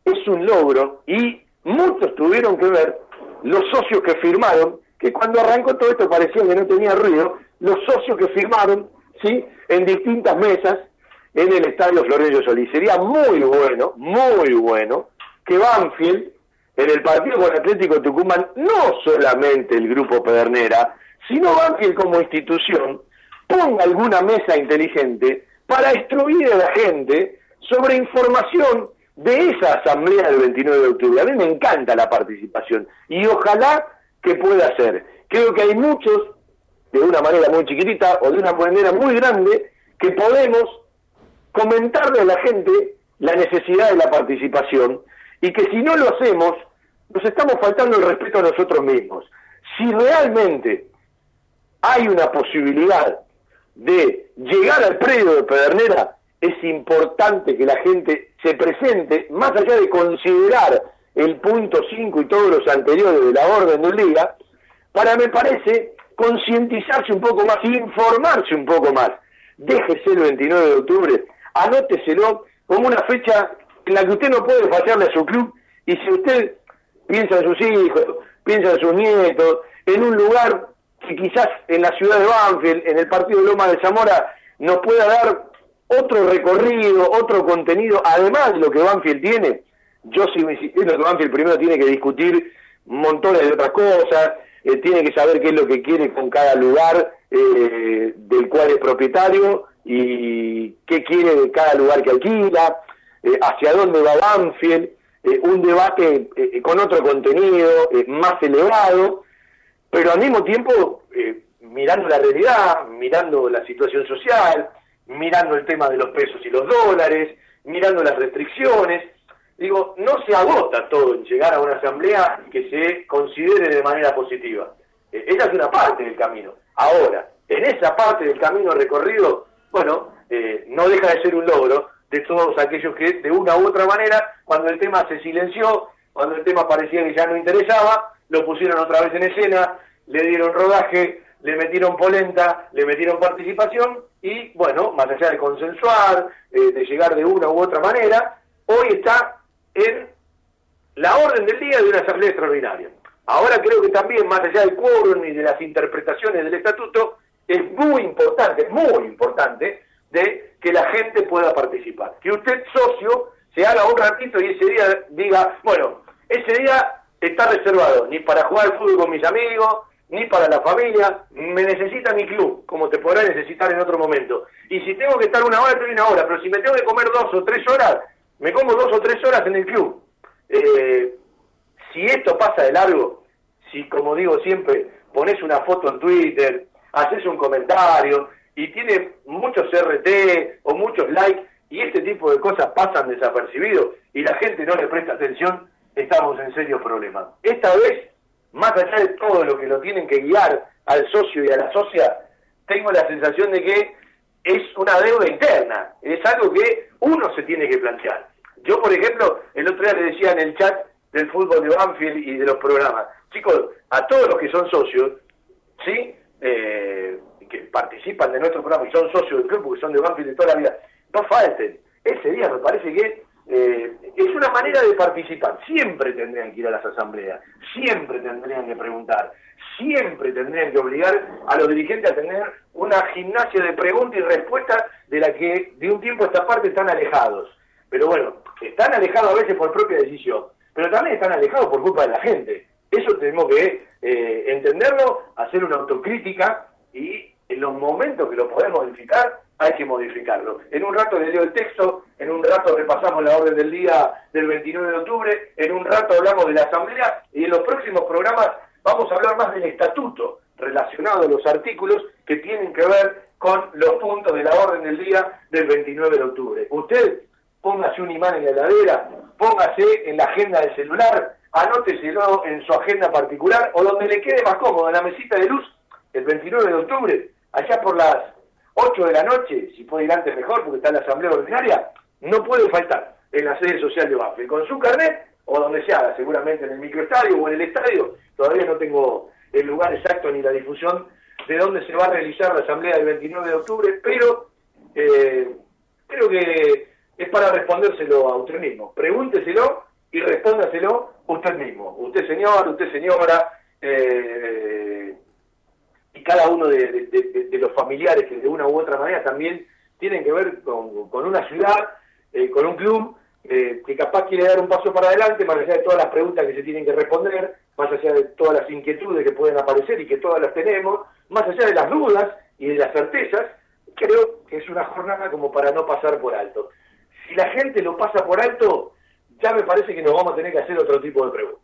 Speaker 2: es un logro y muchos tuvieron que ver los socios que firmaron, que cuando arrancó todo esto parecía que no tenía ruido, los socios que firmaron, ¿sí? En distintas mesas, en el estadio Florencio Solís. Sería muy bueno, muy bueno, que Banfield, en el partido con Atlético Tucumán, no solamente el grupo Pedernera, sino Banfield como institución, ponga alguna mesa inteligente para instruir a la gente sobre información de esa asamblea del 29 de octubre. A mí me encanta la participación y ojalá que pueda ser. Creo que hay muchos, de una manera muy chiquitita o de una manera muy grande, que podemos comentarle a la gente la necesidad de la participación y que si no lo hacemos, nos estamos faltando el respeto a nosotros mismos. Si realmente hay una posibilidad de llegar al predio de Pedernera, es importante que la gente se presente, más allá de considerar el punto 5 y todos los anteriores de la orden del día, para, me parece, concientizarse un poco más, informarse un poco más. Déjese el 29 de octubre, anóteselo como una fecha en la que usted no puede fallarle a su club y si usted piensa en sus hijos, piensa en sus nietos, en un lugar que quizás en la ciudad de Banfield, en el partido de Loma de Zamora, nos pueda dar otro recorrido, otro contenido, además de lo que Banfield tiene, yo sigo insistiendo que Banfield primero tiene que discutir montones de otras cosas, eh, tiene que saber qué es lo que quiere con cada lugar eh, del cual es propietario y qué quiere de cada lugar que alquila, eh, hacia dónde va Banfield, eh, un debate eh, con otro contenido más elevado, pero al mismo tiempo mirando la realidad, mirando la situación social, mirando el tema de los pesos y los dólares, mirando las restricciones. Digo, no se agota todo en llegar a una asamblea que se considere de manera positiva. Eh, esa es una parte del camino. Ahora, en esa parte del camino recorrido, bueno, eh, no deja de ser un logro de todos aquellos que de una u otra manera, cuando el tema se silenció, cuando el tema parecía que ya no interesaba, lo pusieron otra vez en escena, le dieron rodaje, le metieron polenta, le metieron participación y, bueno, más allá de consensuar, eh, de llegar de una u otra manera, hoy está en la orden del día de una asamblea extraordinaria. Ahora creo que también, más allá del quórum y de las interpretaciones del estatuto, es muy importante, muy importante, de que la gente pueda participar. Que usted, socio, se haga un ratito y ese día diga, bueno, ese día está reservado ni para jugar al fútbol con mis amigos, ni para la familia, me necesita mi club, como te podrá necesitar en otro momento. Y si tengo que estar una hora, estoy una hora, pero si me tengo que comer dos o tres horas, me como dos o tres horas en el club. Eh, si esto pasa de largo, si como digo siempre, pones una foto en Twitter, haces un comentario y tiene muchos RT o muchos likes y este tipo de cosas pasan desapercibidos y la gente no le presta atención, estamos en serios problemas. Esta vez, más allá de todo lo que lo tienen que guiar al socio y a la socia, tengo la sensación de que es una deuda interna, es algo que uno se tiene que plantear. Yo, por ejemplo, el otro día le decía en el chat del fútbol de Banfield y de los programas, chicos, a todos los que son socios, ¿sí? Eh, que participan de nuestro programa y son socios del club porque son de Banfield de toda la vida, no falten. Ese día me parece que eh, es una manera de participar. Siempre tendrían que ir a las asambleas, siempre tendrían que preguntar, siempre tendrían que obligar a los dirigentes a tener una gimnasia de preguntas y respuestas de la que de un tiempo a esta parte están alejados. Pero bueno, están alejados a veces por propia decisión, pero también están alejados por culpa de la gente. Eso tenemos que eh, entenderlo, hacer una autocrítica y en los momentos que lo podemos modificar, hay que modificarlo. En un rato le leo el texto, en un rato repasamos la orden del día del 29 de octubre, en un rato hablamos de la asamblea y en los próximos programas vamos a hablar más del estatuto relacionado a los artículos que tienen que ver con los puntos de la orden del día del 29 de octubre. Usted póngase un imán en la heladera, póngase en la agenda del celular, anóteselo en su agenda particular o donde le quede más cómodo, en la mesita de luz, el 29 de octubre, allá por las 8 de la noche, si puede ir antes mejor porque está en la asamblea ordinaria, no puede faltar en la sede social de Banfield, con su carnet o donde se haga, seguramente en el microestadio o en el estadio, todavía no tengo el lugar exacto ni la difusión de dónde se va a realizar la asamblea del 29 de octubre, pero eh, creo que es para respondérselo a usted mismo. Pregúnteselo y respóndaselo usted mismo. Usted señor, usted señora, eh, y cada uno de, los familiares que de una u otra manera también tienen que ver con, con una ciudad, eh, con un club eh, que capaz quiere dar un paso para adelante, más allá de todas las preguntas que se tienen que responder, más allá de todas las inquietudes que pueden aparecer y que todas las tenemos, más allá de las dudas y de las certezas, creo que es una jornada como para no pasar por alto. Si la gente lo pasa por alto, ya me parece que nos vamos a tener que hacer otro tipo de preguntas.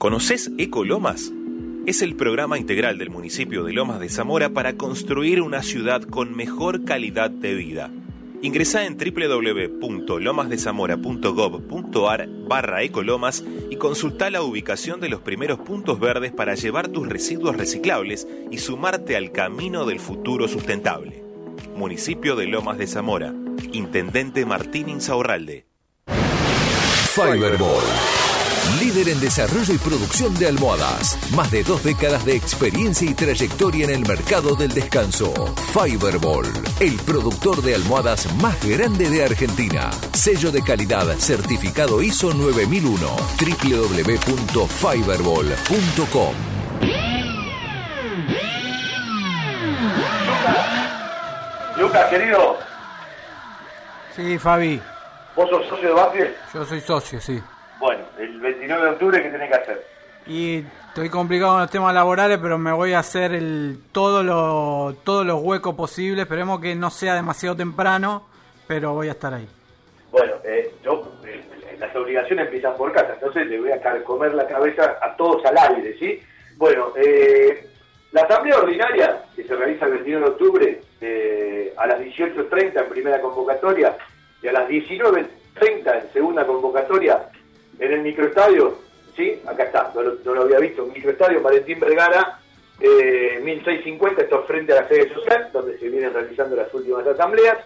Speaker 12: ¿Conoces Ecolomas? Es el programa integral del municipio de Lomas de Zamora para construir una ciudad con mejor calidad de vida. Ingresa en www.lomasdezamora.gov.ar barra ecolomas y consulta la ubicación de los primeros puntos verdes para llevar tus residuos reciclables y sumarte al camino del futuro sustentable. Municipio de Lomas de Zamora. Intendente Martín Insaurralde.
Speaker 4: Fiberball. Líder en desarrollo y producción de almohadas. Más de dos décadas de experiencia y trayectoria en el mercado del descanso. Fiberball, el productor de almohadas más grande de Argentina. Sello de calidad certificado ISO 9001. www.fiberball.com.
Speaker 2: Lucas, querido,
Speaker 5: Sí, Fabi.
Speaker 2: ¿vos sos socio de Banfield?
Speaker 5: Yo soy socio, sí.
Speaker 2: Bueno, el 29 de octubre, ¿qué tenés que hacer?
Speaker 5: Y estoy complicado con los temas laborales, pero me voy a hacer el todo lo, todos los huecos posibles. Esperemos que no sea demasiado temprano, pero voy a estar ahí.
Speaker 2: Bueno, eh, yo, eh, las obligaciones empiezan por casa, entonces le voy a comer la cabeza a todos al aire, ¿sí? Bueno, eh, la asamblea ordinaria, que se realiza el 29 de octubre, eh, a las 18.30 en primera convocatoria y a las 19.30 en segunda convocatoria en el microestadio, ¿sí? Acá está, no lo, había visto, microestadio Valentín Vergara, eh, 1650, esto es frente a la sede social, donde se vienen realizando las últimas asambleas.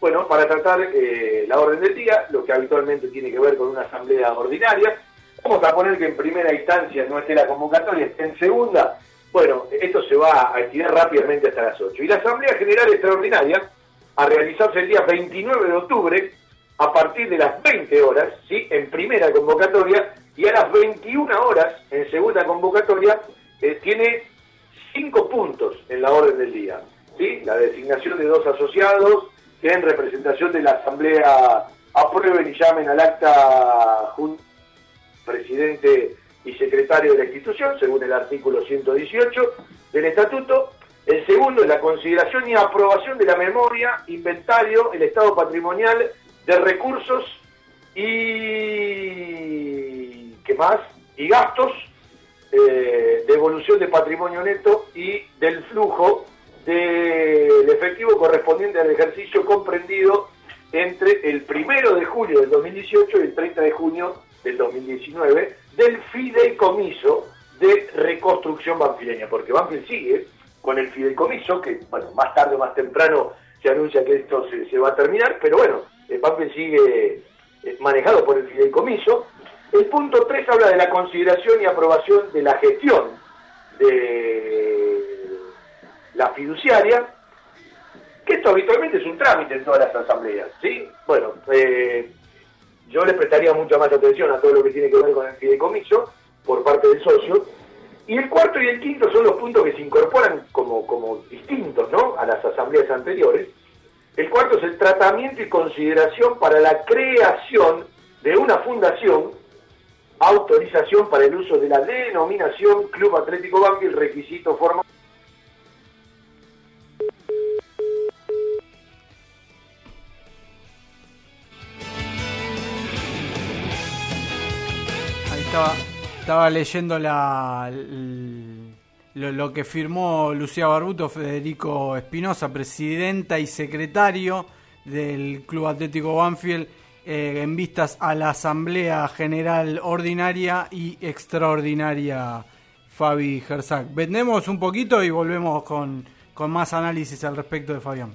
Speaker 2: Bueno, para tratar eh, la orden del día, lo que habitualmente tiene que ver con una asamblea ordinaria. Vamos a poner que en primera instancia no esté la convocatoria, en segunda. Bueno, esto se va a estirar rápidamente hasta las 8. Y la Asamblea General Extraordinaria, a realizarse el día 29 de octubre, a partir de las 20 horas, ¿sí? en primera convocatoria, y a las 21 horas, en segunda convocatoria, eh, tiene cinco puntos en la orden del día. ¿sí? La designación de dos asociados que en representación de la Asamblea aprueben y llamen al acta jun- presidente y secretario de la institución, según el artículo 118 del estatuto. El segundo es la consideración y aprobación de la memoria, inventario, el estado patrimonial de recursos y ¿qué más? Y gastos eh, de evolución de patrimonio neto y del flujo del efectivo correspondiente al ejercicio comprendido entre el primero de julio del 2018 y el 30 de junio del 2019 del fideicomiso de reconstrucción banfileña, porque Banfield sigue con el fideicomiso, que bueno, más tarde o más temprano se anuncia que esto se, se va a terminar, pero bueno, eh, Banfield sigue eh, manejado por el fideicomiso. El punto 3 habla de la consideración y aprobación de la gestión de la fiduciaria, que esto habitualmente es un trámite en todas las asambleas, ¿sí? Bueno, eh, yo le prestaría mucha más atención a todo lo que tiene que ver con el fideicomiso por parte del socio. Y el cuarto y el quinto son los puntos que se incorporan como, como distintos ¿no? a las asambleas anteriores. El cuarto es el tratamiento y consideración para la creación de una fundación, autorización para el uso de la denominación Club Atlético Banfield, requisito forma.
Speaker 5: Ahí estaba, estaba leyendo la, lo, que firmó Lucía Barbuto, Federico Espinosa, presidenta y secretario del Club Atlético Banfield, eh, en vistas a la Asamblea General Ordinaria y Extraordinaria Fabi Gersak. Vendemos un poquito y volvemos con, con más análisis al respecto de Fabián.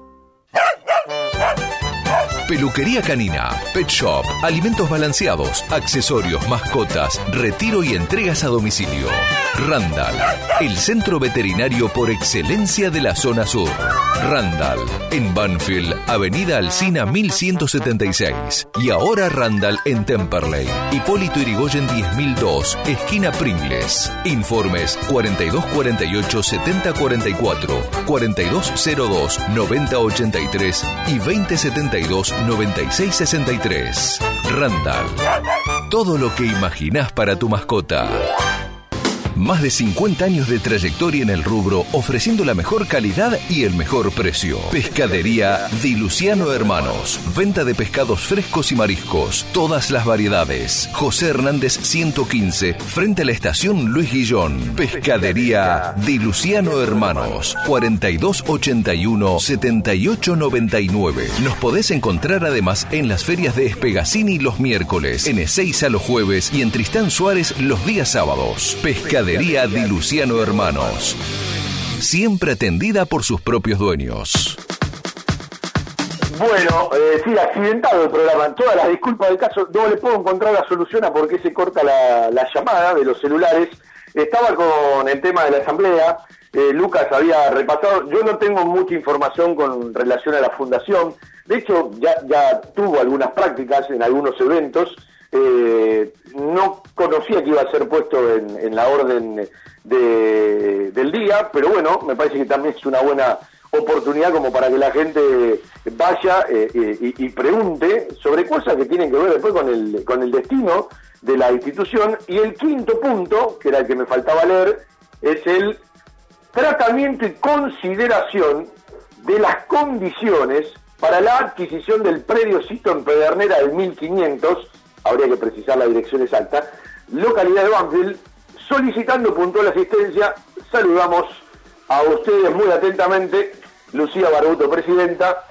Speaker 4: Peluquería canina, pet shop, alimentos balanceados, accesorios, mascotas, retiro y entregas a domicilio. Randall, el centro veterinario por excelencia de la zona sur. Randall, en Banfield, Avenida Alcina 1176. Y ahora Randall en Temperley. Hipólito Irigoyen 10002, esquina Pringles. Informes 4248 7044, 4202 9083 y 2072 9663. Randall. Todo lo que imaginás para tu mascota. Más de 50 años de trayectoria en el rubro, ofreciendo la mejor calidad y el mejor precio. Pescadería Di Luciano Hermanos. Venta de pescados frescos y mariscos. Todas las variedades. José Hernández 115, frente a la estación Luis Guillón. Pescadería Di Luciano Hermanos. 4281-7899. Nos podés encontrar además en las ferias de Espegacini los miércoles, en Ezeiza los jueves y en Tristán Suárez los días sábados. Pescadería Di Luciano Hermanos. Siempre atendida por sus propios dueños.
Speaker 2: Bueno, eh, sí, accidentado el programa. Todas las disculpas del caso, no le puedo encontrar la solución a por qué se corta la, la llamada de los celulares. Estaba con el tema de la asamblea. eh, Lucas había repasado. Yo no tengo mucha información con relación a la fundación. De hecho, ya, ya tuvo algunas prácticas en algunos eventos. Eh, no conocía que iba a ser puesto en, la orden de- del día, pero bueno, me parece que también es una buena oportunidad como para que la gente vaya eh, eh, y, pregunte sobre cosas que tienen que ver después con el, con el destino de la institución. Y el quinto punto, que era el que me faltaba leer, es el tratamiento y consideración de las condiciones para la adquisición del predio sito en Pedernera del 1500, habría que precisar la dirección exacta, localidad de Banfield, solicitando puntual asistencia, saludamos a ustedes muy atentamente, Lucía Barbuto, presidenta,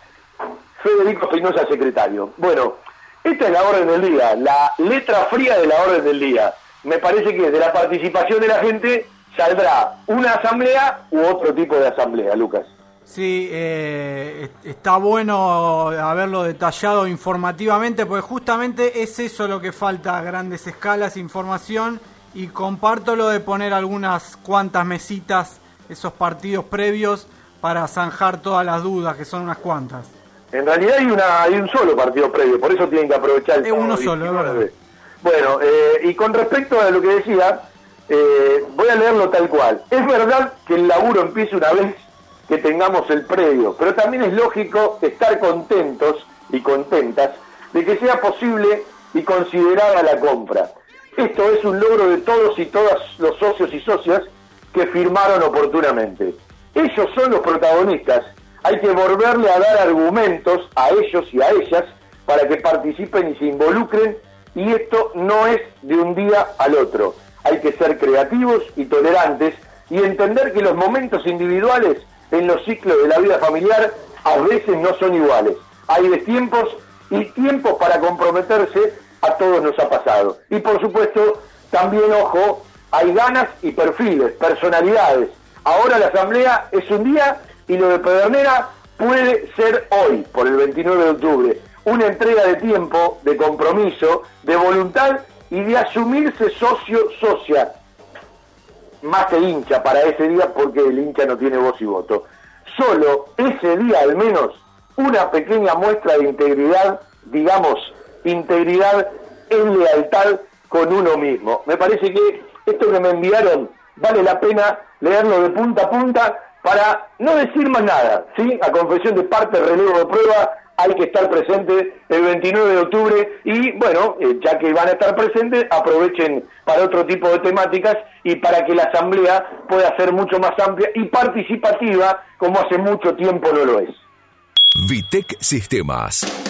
Speaker 2: Federico Espinosa, secretario. Bueno, esta es la orden del día, la letra fría de la orden del día. Me parece que de la participación de la gente saldrá una asamblea u otro tipo de asamblea, Lucas.
Speaker 5: Sí, eh, est- está bueno haberlo detallado informativamente, porque justamente es eso lo que falta a grandes escalas, información, y comparto lo de poner algunas cuantas mesitas, esos partidos previos, para zanjar todas las dudas, que son unas cuantas.
Speaker 2: En realidad hay, una, hay un solo partido previo, por eso tienen que aprovechar el
Speaker 5: Es uno solo, es
Speaker 2: 19.
Speaker 5: verdad.
Speaker 2: Bueno, eh, y con respecto a lo que decía, eh, voy a leerlo tal cual. Es verdad que el laburo empiece una vez que tengamos el previo, pero también es lógico estar contentos y contentas de que sea posible y considerada la compra. Esto es un logro de todos y todas los socios y socias que firmaron oportunamente. Ellos son los protagonistas. Hay que volverle a dar argumentos a ellos y a ellas para que participen y se involucren y esto no es de un día al otro. Hay que ser creativos y tolerantes y entender que los momentos individuales en los ciclos de la vida familiar a veces no son iguales. Hay de tiempos y tiempos para comprometerse a todos nos ha pasado. Y por supuesto, también, ojo, hay ganas y perfiles, personalidades. Ahora la asamblea es un día y lo de Pedernera puede ser hoy, por el 29 de octubre. Una entrega de tiempo, de compromiso, de voluntad y de asumirse socio, socia, más que hincha para ese día porque el hincha no tiene voz y voto. Solo ese día al menos una pequeña muestra de integridad, digamos, integridad en lealtad con uno mismo. Me parece que esto que me enviaron vale la pena leerlo de punta a punta para no decir más nada, ¿sí? A confesión de parte, relevo de prueba, hay que estar presente el 29 de octubre y bueno, eh, ya que van a estar presentes, aprovechen para otro tipo de temáticas y para que la asamblea pueda ser mucho más amplia y participativa como hace mucho tiempo no lo es.
Speaker 4: Vitec Sistemas.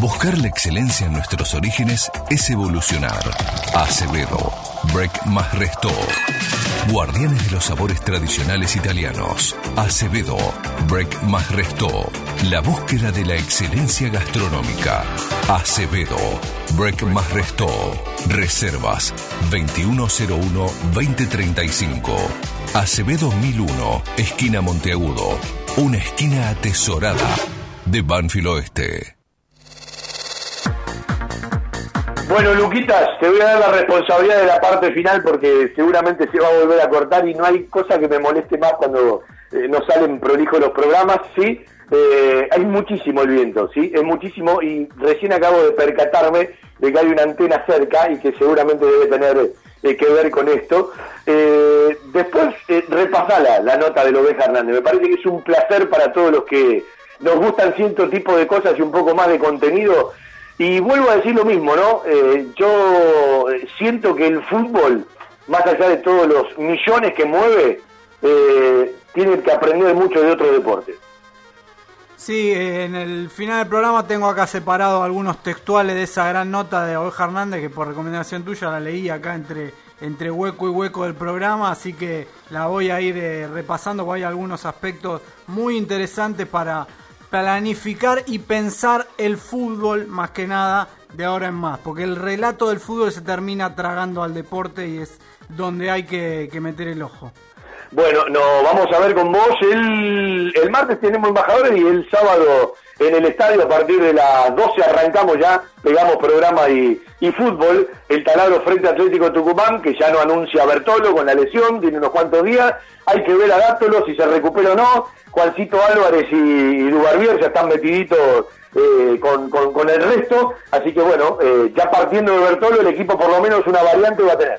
Speaker 4: Buscar la excelencia en nuestros orígenes es evolucionar. Acevedo, Break más Resto. Guardianes de los sabores tradicionales italianos. Acevedo, Break más Resto. La búsqueda de la excelencia gastronómica. Acevedo, Break más Resto. Reservas 2101-2035. Acevedo 1001, esquina Monteagudo. Una esquina atesorada de Banfield Oeste.
Speaker 2: Bueno, Luquitas, te voy a dar la responsabilidad de la parte final porque seguramente se va a volver a cortar y no hay cosa que me moleste más cuando eh, no salen prolijos los programas, ¿sí? Eh, hay muchísimo el viento, ¿sí? Es muchísimo y recién acabo de percatarme de que hay una antena cerca y que seguramente debe tener eh, que ver con esto. Eh, después, repasala la nota de Oveja Hernández. Me parece que es un placer para todos los que nos gustan cierto tipo de cosas y un poco más de contenido. Y vuelvo a decir lo mismo, ¿no? Eh, yo siento que el fútbol, más allá de todos los millones que mueve, eh, tiene que aprender mucho de otros deportes.
Speaker 5: Sí, eh, en el final del programa tengo acá separado algunos textuales de esa gran nota de Oveja Hernández que por recomendación tuya la leí acá entre, entre hueco y hueco del programa, así que la voy a ir eh, repasando, porque hay algunos aspectos muy interesantes para planificar y pensar el fútbol más que nada de ahora en más, porque el relato del fútbol se termina tragando al deporte y es donde hay que, meter el ojo.
Speaker 2: Bueno, nos vamos a ver con vos. El, el martes tenemos embajadores y el sábado en el estadio a partir de las 12 arrancamos ya, pegamos programa y, y fútbol. El taladro frente a Atlético Tucumán, que ya no anuncia Bertolo con la lesión, tiene unos cuantos días. Hay que ver a Dátolo si se recupera o no. Juancito Álvarez y, y ya están metiditos eh, con, con, con el resto. Así que bueno, eh, ya partiendo de Bertolo, el equipo por lo menos una variante va a tener.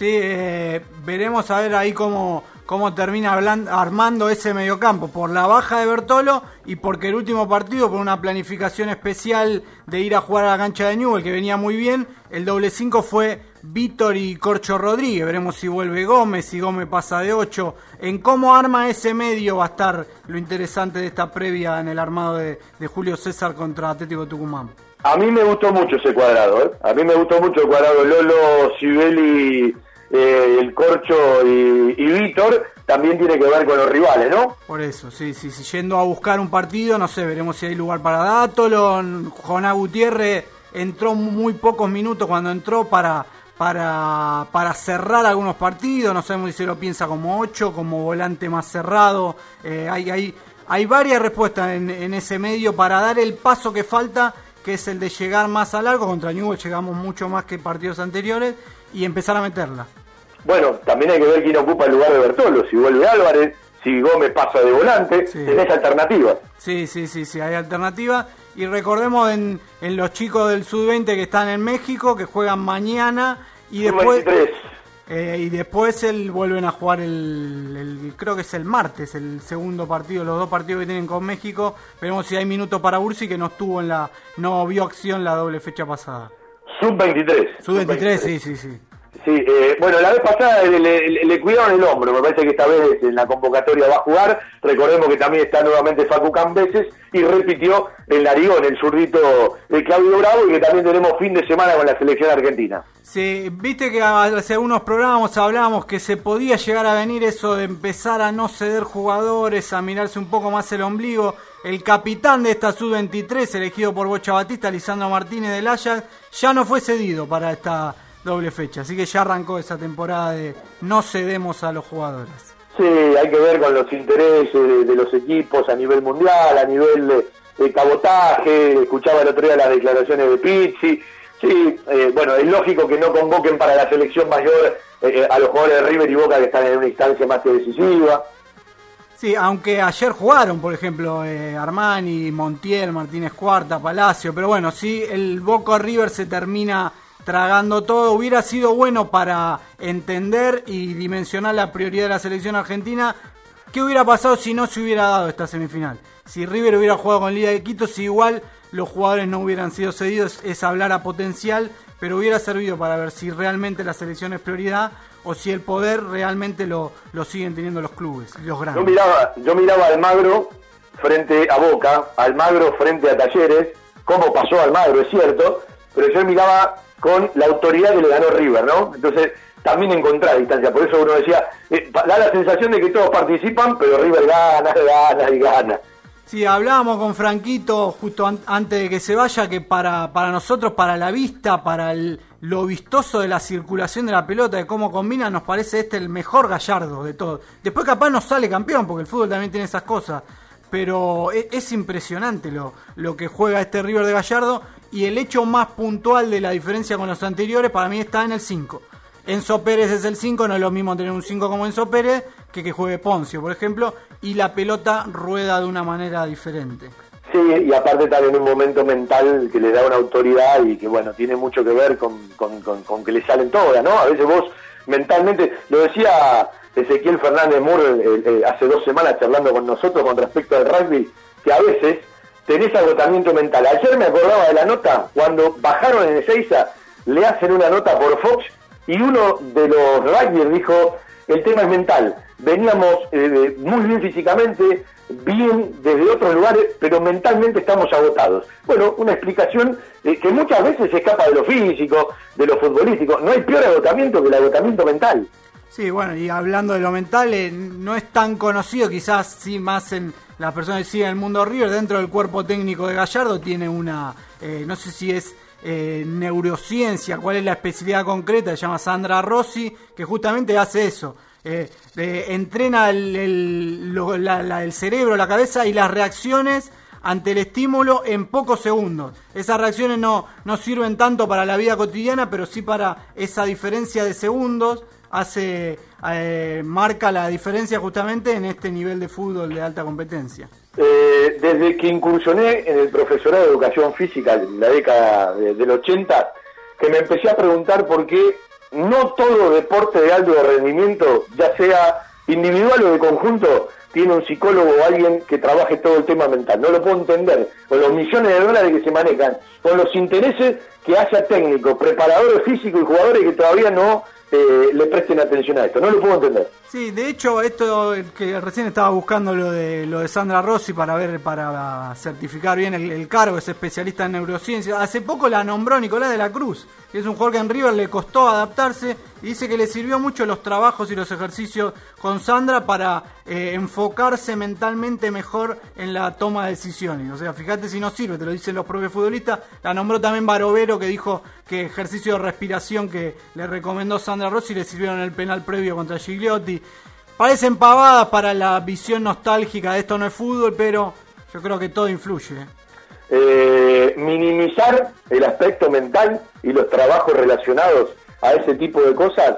Speaker 5: Sí, eh, veremos a ver ahí cómo, cómo termina armando ese mediocampo. Por la baja de Bertolo y porque el último partido, por una planificación especial de ir a jugar a la cancha de Newell, que venía muy bien, el doble 5 fue Víctor y Corcho Rodríguez. Veremos si vuelve Gómez, si Gómez pasa de 8. En cómo arma ese medio va a estar lo interesante de esta previa en el armado de, de Julio César contra Atlético Tucumán.
Speaker 2: A mí me gustó mucho ese cuadrado, ¿eh? A mí me gustó mucho el cuadrado Lolo, Sibeli, eh, el Corcho y, y Víctor. También tiene que ver con los rivales, ¿no?
Speaker 5: Por eso, sí, sí, sí, yendo a buscar un partido, no sé, veremos si hay lugar para Dátolo. Joná Gutiérrez entró muy pocos minutos cuando entró para, para, para cerrar algunos partidos, no sabemos si se lo piensa como 8, como volante más cerrado. Eh, hay, hay, hay varias respuestas en, en ese medio para dar el paso que falta, que es el de llegar más a largo. Contra Newell llegamos mucho más que partidos anteriores y empezar a meterla.
Speaker 2: Bueno, también hay que ver quién ocupa el lugar de Bertolo. Si vuelve Álvarez, si Gómez pasa de volante, tenés alternativas.
Speaker 5: Sí, sí, sí, sí, hay alternativa. Y recordemos en, en los chicos del Sud-20 que están en México, que juegan mañana y después... eh, y después el, vuelven a jugar el, el- creo que es el martes, el segundo partido, los dos partidos que tienen con México. Veremos si hay minutos para Ursi, que no estuvo en la, no vio acción la doble fecha pasada.
Speaker 2: Sub-23.
Speaker 5: Sub-23, sí, sí, sí.
Speaker 2: Sí, eh, bueno, la vez pasada le, cuidaron el hombro, me parece que esta vez en la convocatoria va a jugar. Recordemos que también está nuevamente Facu Cambeses y repitió el narigón, el zurdito de Claudio Bravo y que también tenemos fin de semana con la selección argentina.
Speaker 5: Sí, viste que hace unos programas hablábamos que se podía llegar a venir eso de empezar a no ceder jugadores, a mirarse un poco más el ombligo. El capitán de esta sub-23, elegido por Bocha Batista, Lisandro Martínez del Ajax, ya no fue cedido para esta doble fecha. Así que ya arrancó esa temporada de no cedemos a los jugadores.
Speaker 2: Sí, hay que ver con los intereses de, de los equipos a nivel mundial, a nivel de, eh, cabotaje, escuchaba el otro día las declaraciones de Pizzi. Sí, eh, bueno, es lógico que no convoquen para la selección mayor eh, a los jugadores de River y Boca que están en una instancia más que decisiva.
Speaker 5: Sí, aunque ayer jugaron, por ejemplo, eh, Armani, Montiel, Martínez Cuarta, Palacio, pero bueno, si el Boca River se termina tragando todo, hubiera sido bueno para entender y dimensionar la prioridad de la selección argentina. ¿Qué hubiera pasado si no se hubiera dado esta semifinal? Si River hubiera jugado con Liga de Quito, si igual los jugadores no hubieran sido cedidos, es hablar a potencial, pero hubiera servido para ver si realmente la selección es prioridad o si el poder realmente lo, lo siguen teniendo los clubes, los
Speaker 2: Yo
Speaker 5: grandes.
Speaker 2: miraba, yo miraba a Almagro frente a Boca, Almagro frente a Talleres, cómo pasó Almagro, es cierto, pero yo miraba con la autoridad que le ganó River, ¿no? Entonces, también encontrar distancia, por eso uno decía, eh, da la sensación de que todos participan, pero River gana, gana y gana.
Speaker 5: Sí, hablábamos con Franquito justo an- antes de que se vaya que para, para nosotros, para la vista, para el- lo vistoso de la circulación de la pelota, de cómo combina, nos parece este el mejor gallardo de todos. Después capaz no sale campeón, porque el fútbol también tiene esas cosas. Pero e- es, impresionante lo, lo que juega este River de Gallardo y el hecho más puntual de la diferencia con los anteriores para mí está en el 5. Enzo Pérez es el 5, no es lo mismo tener un 5 como Enzo Pérez que que juegue Poncio, por ejemplo, y la pelota rueda de una manera diferente.
Speaker 2: Sí, y aparte en un momento mental que le da una autoridad y que, bueno, tiene mucho que ver con, con- que le salen todas, ¿no? A veces vos mentalmente, lo decía Ezequiel Fernández Moore eh, hace dos semanas charlando con nosotros con respecto al rugby, que a veces tenés agotamiento mental. Ayer me acordaba de la nota, cuando bajaron en Ezeiza, le hacen una nota por Fox y uno de los rugbyers dijo, el tema es mental. Veníamos eh, muy bien físicamente, bien desde otros lugares, pero mentalmente estamos agotados. Bueno, una explicación eh, que muchas veces se escapa de lo físico, de lo futbolístico. No hay peor agotamiento que el agotamiento mental.
Speaker 5: Sí, bueno, y hablando de lo mental, eh, no es tan conocido, quizás sí más en las personas que siguen el mundo River, dentro del cuerpo técnico de Gallardo tiene una, eh, no sé si es eh, neurociencia, cuál es la especialidad concreta, se llama Sandra Rossi, que justamente hace eso. eh, entrena el, el- lo- la- la- el cerebro, la cabeza y las reacciones ante el estímulo en pocos segundos. Esas reacciones no, no sirven tanto para la vida cotidiana, pero sí para esa diferencia de segundos hace eh, marca la diferencia justamente en este nivel de fútbol de alta competencia.
Speaker 2: Eh, desde que incursioné en el profesorado de educación física en la década de- del 80, que me empecé a preguntar por qué no todo deporte de alto rendimiento, ya sea individual o de conjunto, tiene un psicólogo o alguien que trabaje todo el tema mental. No lo puedo entender. Con los millones de dólares que se manejan, con los intereses que haya técnicos, preparadores físicos y jugadores que todavía no eh, le presten atención a esto. No lo puedo entender.
Speaker 5: Sí, de hecho, esto que recién estaba buscando lo de lo de Sandra Rossi para ver, para certificar bien el, el cargo, es especialista en neurociencia. Hace poco la nombró Nicolás de la Cruz, que es un jugador que en River le costó adaptarse y dice que le sirvió mucho los trabajos y los ejercicios con Sandra para eh, enfocarse mentalmente mejor en la toma de decisiones. O sea, fíjate si no sirve, te lo dicen los propios futbolistas. La nombró también Barovero, que dijo que ejercicio de respiración que le recomendó Sandra Rossi le sirvieron el penal previo contra Gigliotti. Parecen pavadas para la visión nostálgica de esto no es fútbol, pero yo creo que todo influye. eh,
Speaker 2: minimizar el aspecto mental y los trabajos relacionados a ese tipo de cosas,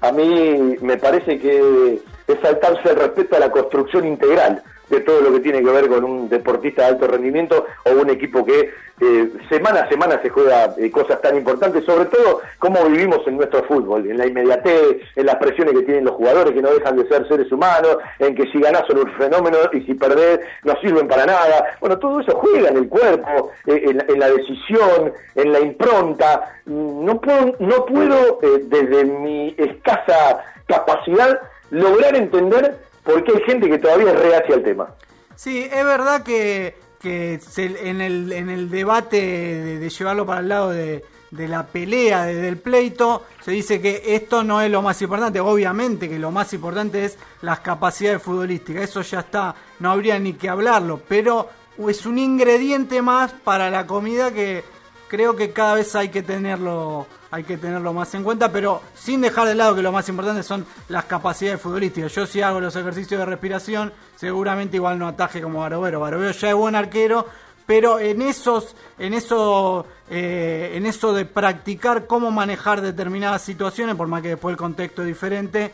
Speaker 2: a mí me parece que es saltarse el respeto a la construcción integral de todo lo que tiene que ver con un deportista de alto rendimiento o un equipo que eh, semana a semana se juega eh, cosas tan importantes, sobre todo cómo vivimos en nuestro fútbol, en la inmediatez, en las presiones que tienen los jugadores que no dejan de ser seres humanos, en que si ganás son un fenómeno y si perdés no sirven para nada. Bueno, todo eso juega en el cuerpo, eh, en, en la decisión, en la impronta. No puedo, no puedo desde mi escasa capacidad lograr entender por qué hay gente que todavía es reacia al tema.
Speaker 5: Sí, es verdad que, en, el, en el debate de, llevarlo para el lado de, de la pelea, de- del pleito, se dice que esto no es lo más importante. Obviamente que lo más importante es las capacidades futbolísticas. Eso ya está, no habría ni que hablarlo. Pero es un ingrediente más para la comida que creo que cada vez hay que tenerlo hay que tenerlo más en cuenta, pero sin dejar de lado que lo más importante son las capacidades futbolísticas. Yo si hago los ejercicios de respiración, seguramente igual no ataje como Barovero. Barovero ya es buen arquero, pero en esos, en eso, eh, en eso de practicar cómo manejar determinadas situaciones, por más que después el contexto es diferente,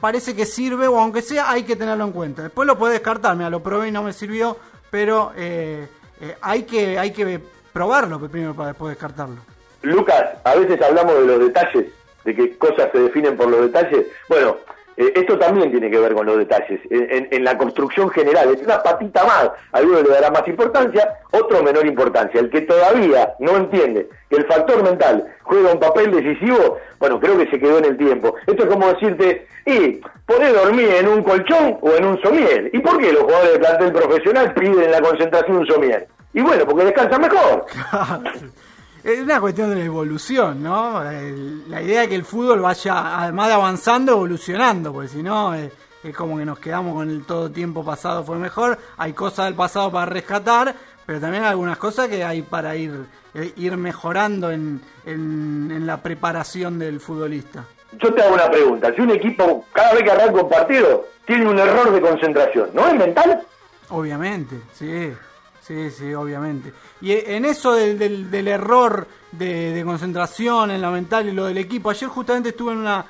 Speaker 5: parece que sirve, o aunque sea, hay que tenerlo en cuenta. Después lo puedes descartar, mira, lo probé y no me sirvió, pero eh, eh, hay, que, hay que probarlo primero para después descartarlo.
Speaker 2: Lucas, a veces hablamos de los detalles, de que cosas se definen por los detalles. Bueno, eh, esto también tiene que ver con los detalles. En, la construcción general, es una patita más. Alguno le dará más importancia, otro menor importancia. El que todavía no entiende que el factor mental juega un papel decisivo, bueno, creo que se quedó en el tiempo. Esto es como decirte, y podés dormir en un colchón o en un somier. ¿Y por qué los jugadores de plantel profesional piden en la concentración un somier? Y bueno, porque descansan mejor.
Speaker 5: Es una cuestión de la evolución, ¿no? El- la idea de que el fútbol vaya, además de avanzando, evolucionando, porque si no, eh, es como que nos quedamos con el todo tiempo pasado fue mejor. Hay cosas del pasado para rescatar, pero también hay algunas cosas que hay para ir, eh, ir mejorando en, en, en la preparación del futbolista.
Speaker 2: Yo te hago una pregunta. Si un equipo, cada vez que arranca un partido, tiene un error de concentración, ¿no es mental?
Speaker 5: Obviamente, sí, sí, sí, obviamente. Y e- en eso del, del, del error de, de concentración en la mental y lo del equipo, ayer justamente estuve en una,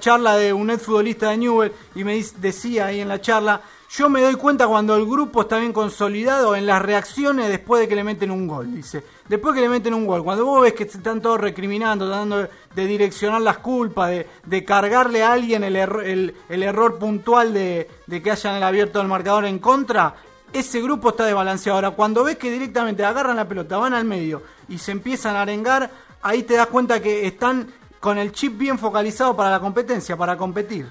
Speaker 5: charla de un ex futbolista de Newell y me decía ahí en la charla, yo me doy cuenta cuando el grupo está bien consolidado en las reacciones después de que le meten un gol, dice. Después que le meten un gol, cuando vos ves que están todos recriminando, tratando de, direccionar las culpas, de, cargarle a alguien el, erro- el, error puntual de que hayan abierto el marcador en contra, ese grupo está desbalanceado. Ahora, cuando ves que directamente agarran la pelota, van al medio y se empiezan a arengar, ahí te das cuenta que están con el chip bien focalizado para la competencia, para competir.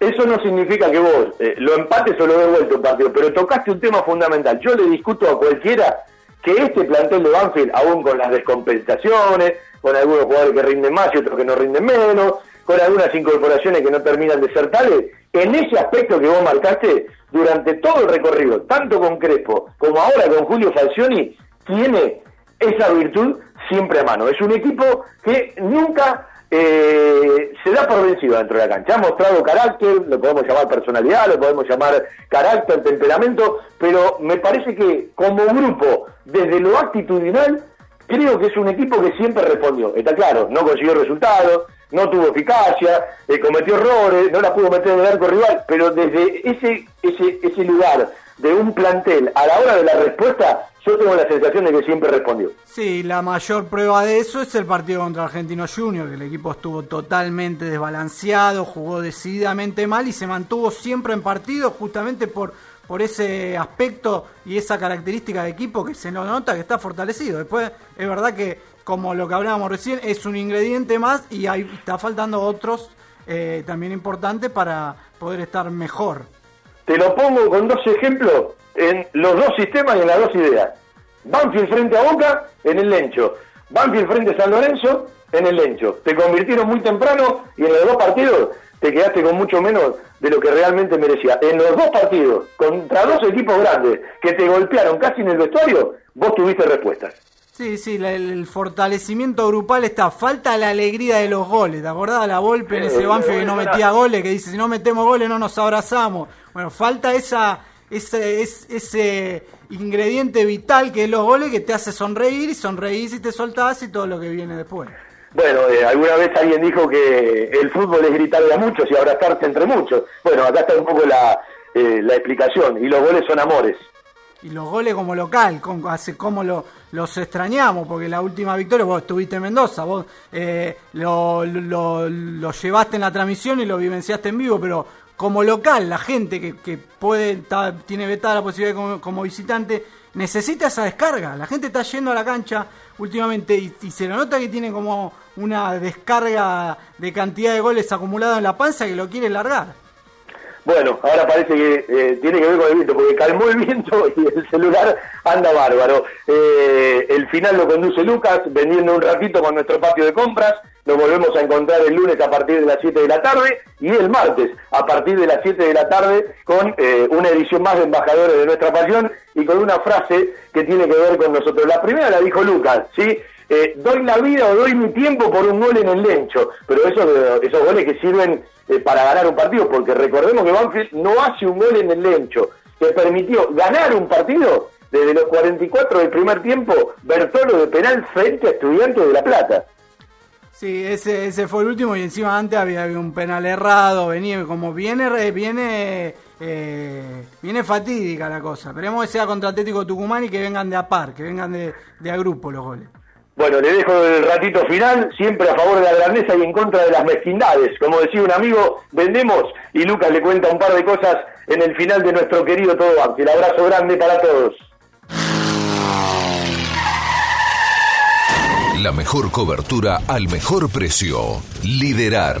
Speaker 2: Eso no significa que vos eh, lo empates o lo des vuelto un partido, pero tocaste un tema fundamental. Yo le discuto a cualquiera que este plantel de Banfield, aún con las descompensaciones, con algunos jugadores que rinden más y otros que no rinden menos, algunas incorporaciones que no terminan de ser tales, en ese aspecto que vos marcaste, durante todo el recorrido, tanto con Crespo como ahora con Julio Falcioni, tiene esa virtud siempre a mano. Es un equipo que nunca eh, se da por vencido dentro de la cancha. Ha mostrado carácter, lo podemos llamar personalidad, lo podemos llamar carácter, temperamento, pero me parece que como grupo, desde lo actitudinal, creo que es un equipo que siempre respondió. Está claro, no consiguió resultados, no tuvo eficacia, eh, cometió errores, no la pudo meter en el arco rival, pero desde ese, ese, ese lugar de un plantel a la hora de la respuesta, yo tengo la sensación de que siempre respondió.
Speaker 5: Sí, la mayor prueba de eso es el partido contra Argentino Junior, que el equipo estuvo totalmente desbalanceado, jugó decididamente mal y se mantuvo siempre en partido justamente por, por ese aspecto y esa característica de equipo que se nota que está fortalecido. Después, es verdad que, como lo que hablábamos recién, es un ingrediente más y ahí está faltando otros eh, también importantes para poder estar mejor.
Speaker 2: Te lo pongo con dos ejemplos en los dos sistemas y en las dos ideas. Banfield frente a Boca en el Lencho. Banfield frente a San Lorenzo en el Lencho. Te convirtieron muy temprano y en los dos partidos te quedaste con mucho menos de lo que realmente merecía. En los dos partidos, contra dos equipos grandes que te golpearon casi en el vestuario, vos tuviste respuestas.
Speaker 5: Sí, sí, la- el, fortalecimiento grupal está. Falta la alegría de los goles. ¿Te acordás? La Volpe en ese
Speaker 2: Eh,
Speaker 5: Banfield que no
Speaker 2: eh,
Speaker 5: metía goles, que dice, si no metemos goles no nos abrazamos. Bueno, falta esa, ese, es- ese ingrediente vital que es los goles que te hace sonreír y sonreís y te soltás y todo lo que viene después.
Speaker 2: Bueno, eh, alguna vez alguien dijo que el fútbol es gritarle a muchos y abrazarse entre muchos. Bueno, acá está un poco la, eh, la explicación. Y los goles son amores.
Speaker 5: Y los goles como local, hace como lo, los extrañamos, porque la última victoria, vos estuviste en Mendoza, vos eh, lo, lo, llevaste en la transmisión y lo vivenciaste en vivo, pero como local, la gente que, que puede tiene vetada la posibilidad como, como visitante, necesita esa descarga. La gente está yendo a la cancha últimamente y, y se lo nota que tiene como una descarga de cantidad de goles acumulada en la panza que lo quiere largar.
Speaker 2: Bueno, ahora parece que eh, tiene que ver con el viento, porque calmó el viento y el celular anda bárbaro. Eh, el final lo conduce Lucas, vendiendo un ratito con nuestro patio de compras. Nos volvemos a encontrar el lunes a partir de las 7 de la tarde y el martes a partir de las 7 de la tarde con eh, una edición más de Embajadores de Nuestra Pasión y con una frase que tiene que ver con nosotros. La primera la dijo Lucas, ¿sí? Eh, doy la vida o doy mi tiempo por un gol en el lencho, pero eso, esos goles que sirven eh, para ganar un partido, porque recordemos que Banfield no hace un gol en el lencho, que permitió ganar un partido desde los 44 del primer tiempo, Bertolo de penal frente a Estudiantes de La Plata.
Speaker 5: Sí, ese, ese fue el último y encima antes había, había un penal errado, venía como viene, viene, eh, viene fatídica la cosa. Esperemos que sea contra Atlético Tucumán y que vengan de a par, que vengan de, de a grupo los goles.
Speaker 2: Bueno, le dejo el ratito final, siempre a favor de la grandeza y en contra de las mezquindades. Como decía un amigo, vendemos y Lucas le cuenta un par de cosas en el final de nuestro querido Todo Banfield. Abrazo grande para todos.
Speaker 7: La mejor cobertura al mejor precio. Liderar.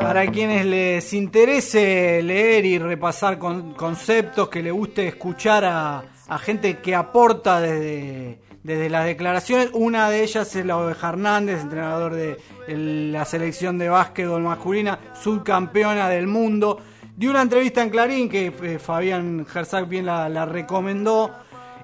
Speaker 5: Para quienes les interese leer y repasar con- conceptos, que le guste escuchar a, gente que aporta desde, desde las declaraciones, una de ellas es la Oveja Hernández, entrenador de la selección de básquetbol masculina, subcampeona del mundo. Dio una entrevista en Clarín que eh, Fabián Gersak bien la recomendó.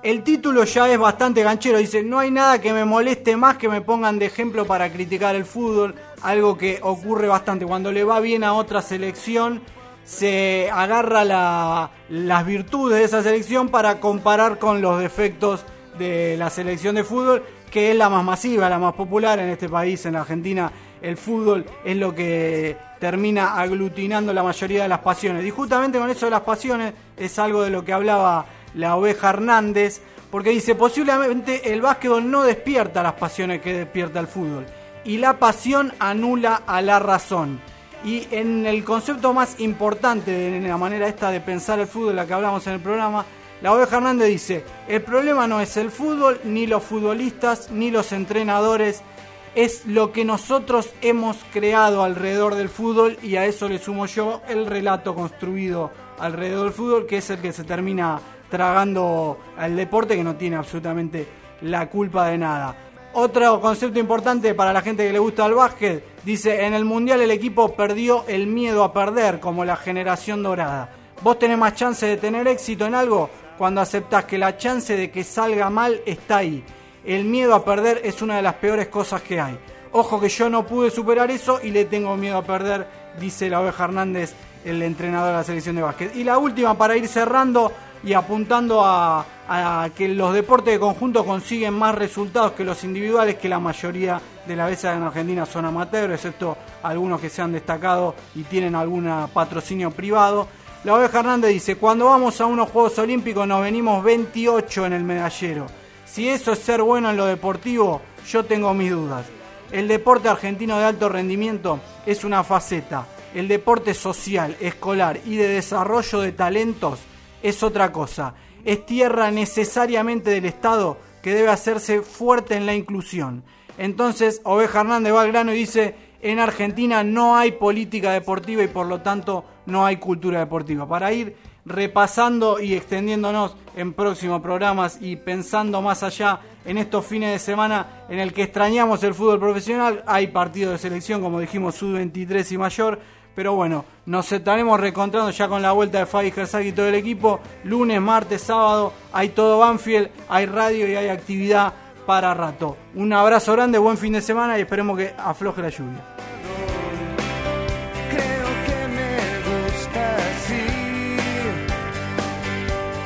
Speaker 5: El título ya es bastante ganchero. Dice, no hay nada que me moleste más que me pongan de ejemplo para criticar el fútbol. Algo que ocurre bastante. Cuando le va bien a otra selección, se agarra la- las virtudes de esa selección para comparar con los defectos de la selección de fútbol, que es la más masiva, la más popular en este país, en la Argentina. El fútbol es lo que termina aglutinando la mayoría de las pasiones. Y justamente con eso de las pasiones es algo de lo que hablaba la oveja Hernández, porque dice, posiblemente el básquetbol no despierta las pasiones que despierta el fútbol, y la pasión anula a la razón. Y en el concepto más importante de la manera esta de pensar el fútbol, la que hablamos en el programa, la oveja Hernández dice, el problema no es el fútbol, ni los futbolistas, ni los entrenadores, es lo que nosotros hemos creado alrededor del fútbol y a eso le sumo yo el relato construido alrededor del fútbol, que es el que se termina tragando al deporte que no tiene absolutamente la culpa de nada. Otro concepto importante para la gente que le gusta el básquet, dice, en el Mundial el equipo perdió el miedo a perder, como la generación dorada. Vos tenés más chance de tener éxito en algo cuando aceptás que la chance de que salga mal está ahí. El miedo a perder es una de las peores cosas que hay. Ojo que yo no pude superar eso y le tengo miedo a perder, dice la oveja Hernández, el entrenador de la selección de básquet. Y la última para ir cerrando y apuntando a, que los deportes de conjunto consiguen más resultados que los individuales, que la mayoría de las veces en Argentina son amateurs, excepto algunos que se han destacado y tienen algún patrocinio privado. La oveja Hernández dice, cuando vamos a unos Juegos Olímpicos nos venimos 28 en el medallero. Si eso es ser bueno en lo deportivo, yo tengo mis dudas. El deporte argentino de alto rendimiento es una faceta. El deporte social, escolar y de desarrollo de talentos es otra cosa. Es tierra necesariamente del Estado que debe hacerse fuerte en la inclusión. Entonces, Oveja Hernández va al grano y dice, en Argentina no hay política deportiva y por lo tanto no hay cultura deportiva. Para ir repasando y extendiéndonos en próximos programas y pensando más allá en estos fines de semana en el que extrañamos el fútbol profesional, hay partidos de selección, como dijimos, sub-23 y mayor, pero bueno, nos estaremos reencontrando ya con la vuelta de Fabi Gersag y todo el equipo, lunes, martes, sábado, hay todo Banfield, hay radio y hay actividad para rato. Un abrazo grande, buen fin de semana y esperemos que afloje la lluvia.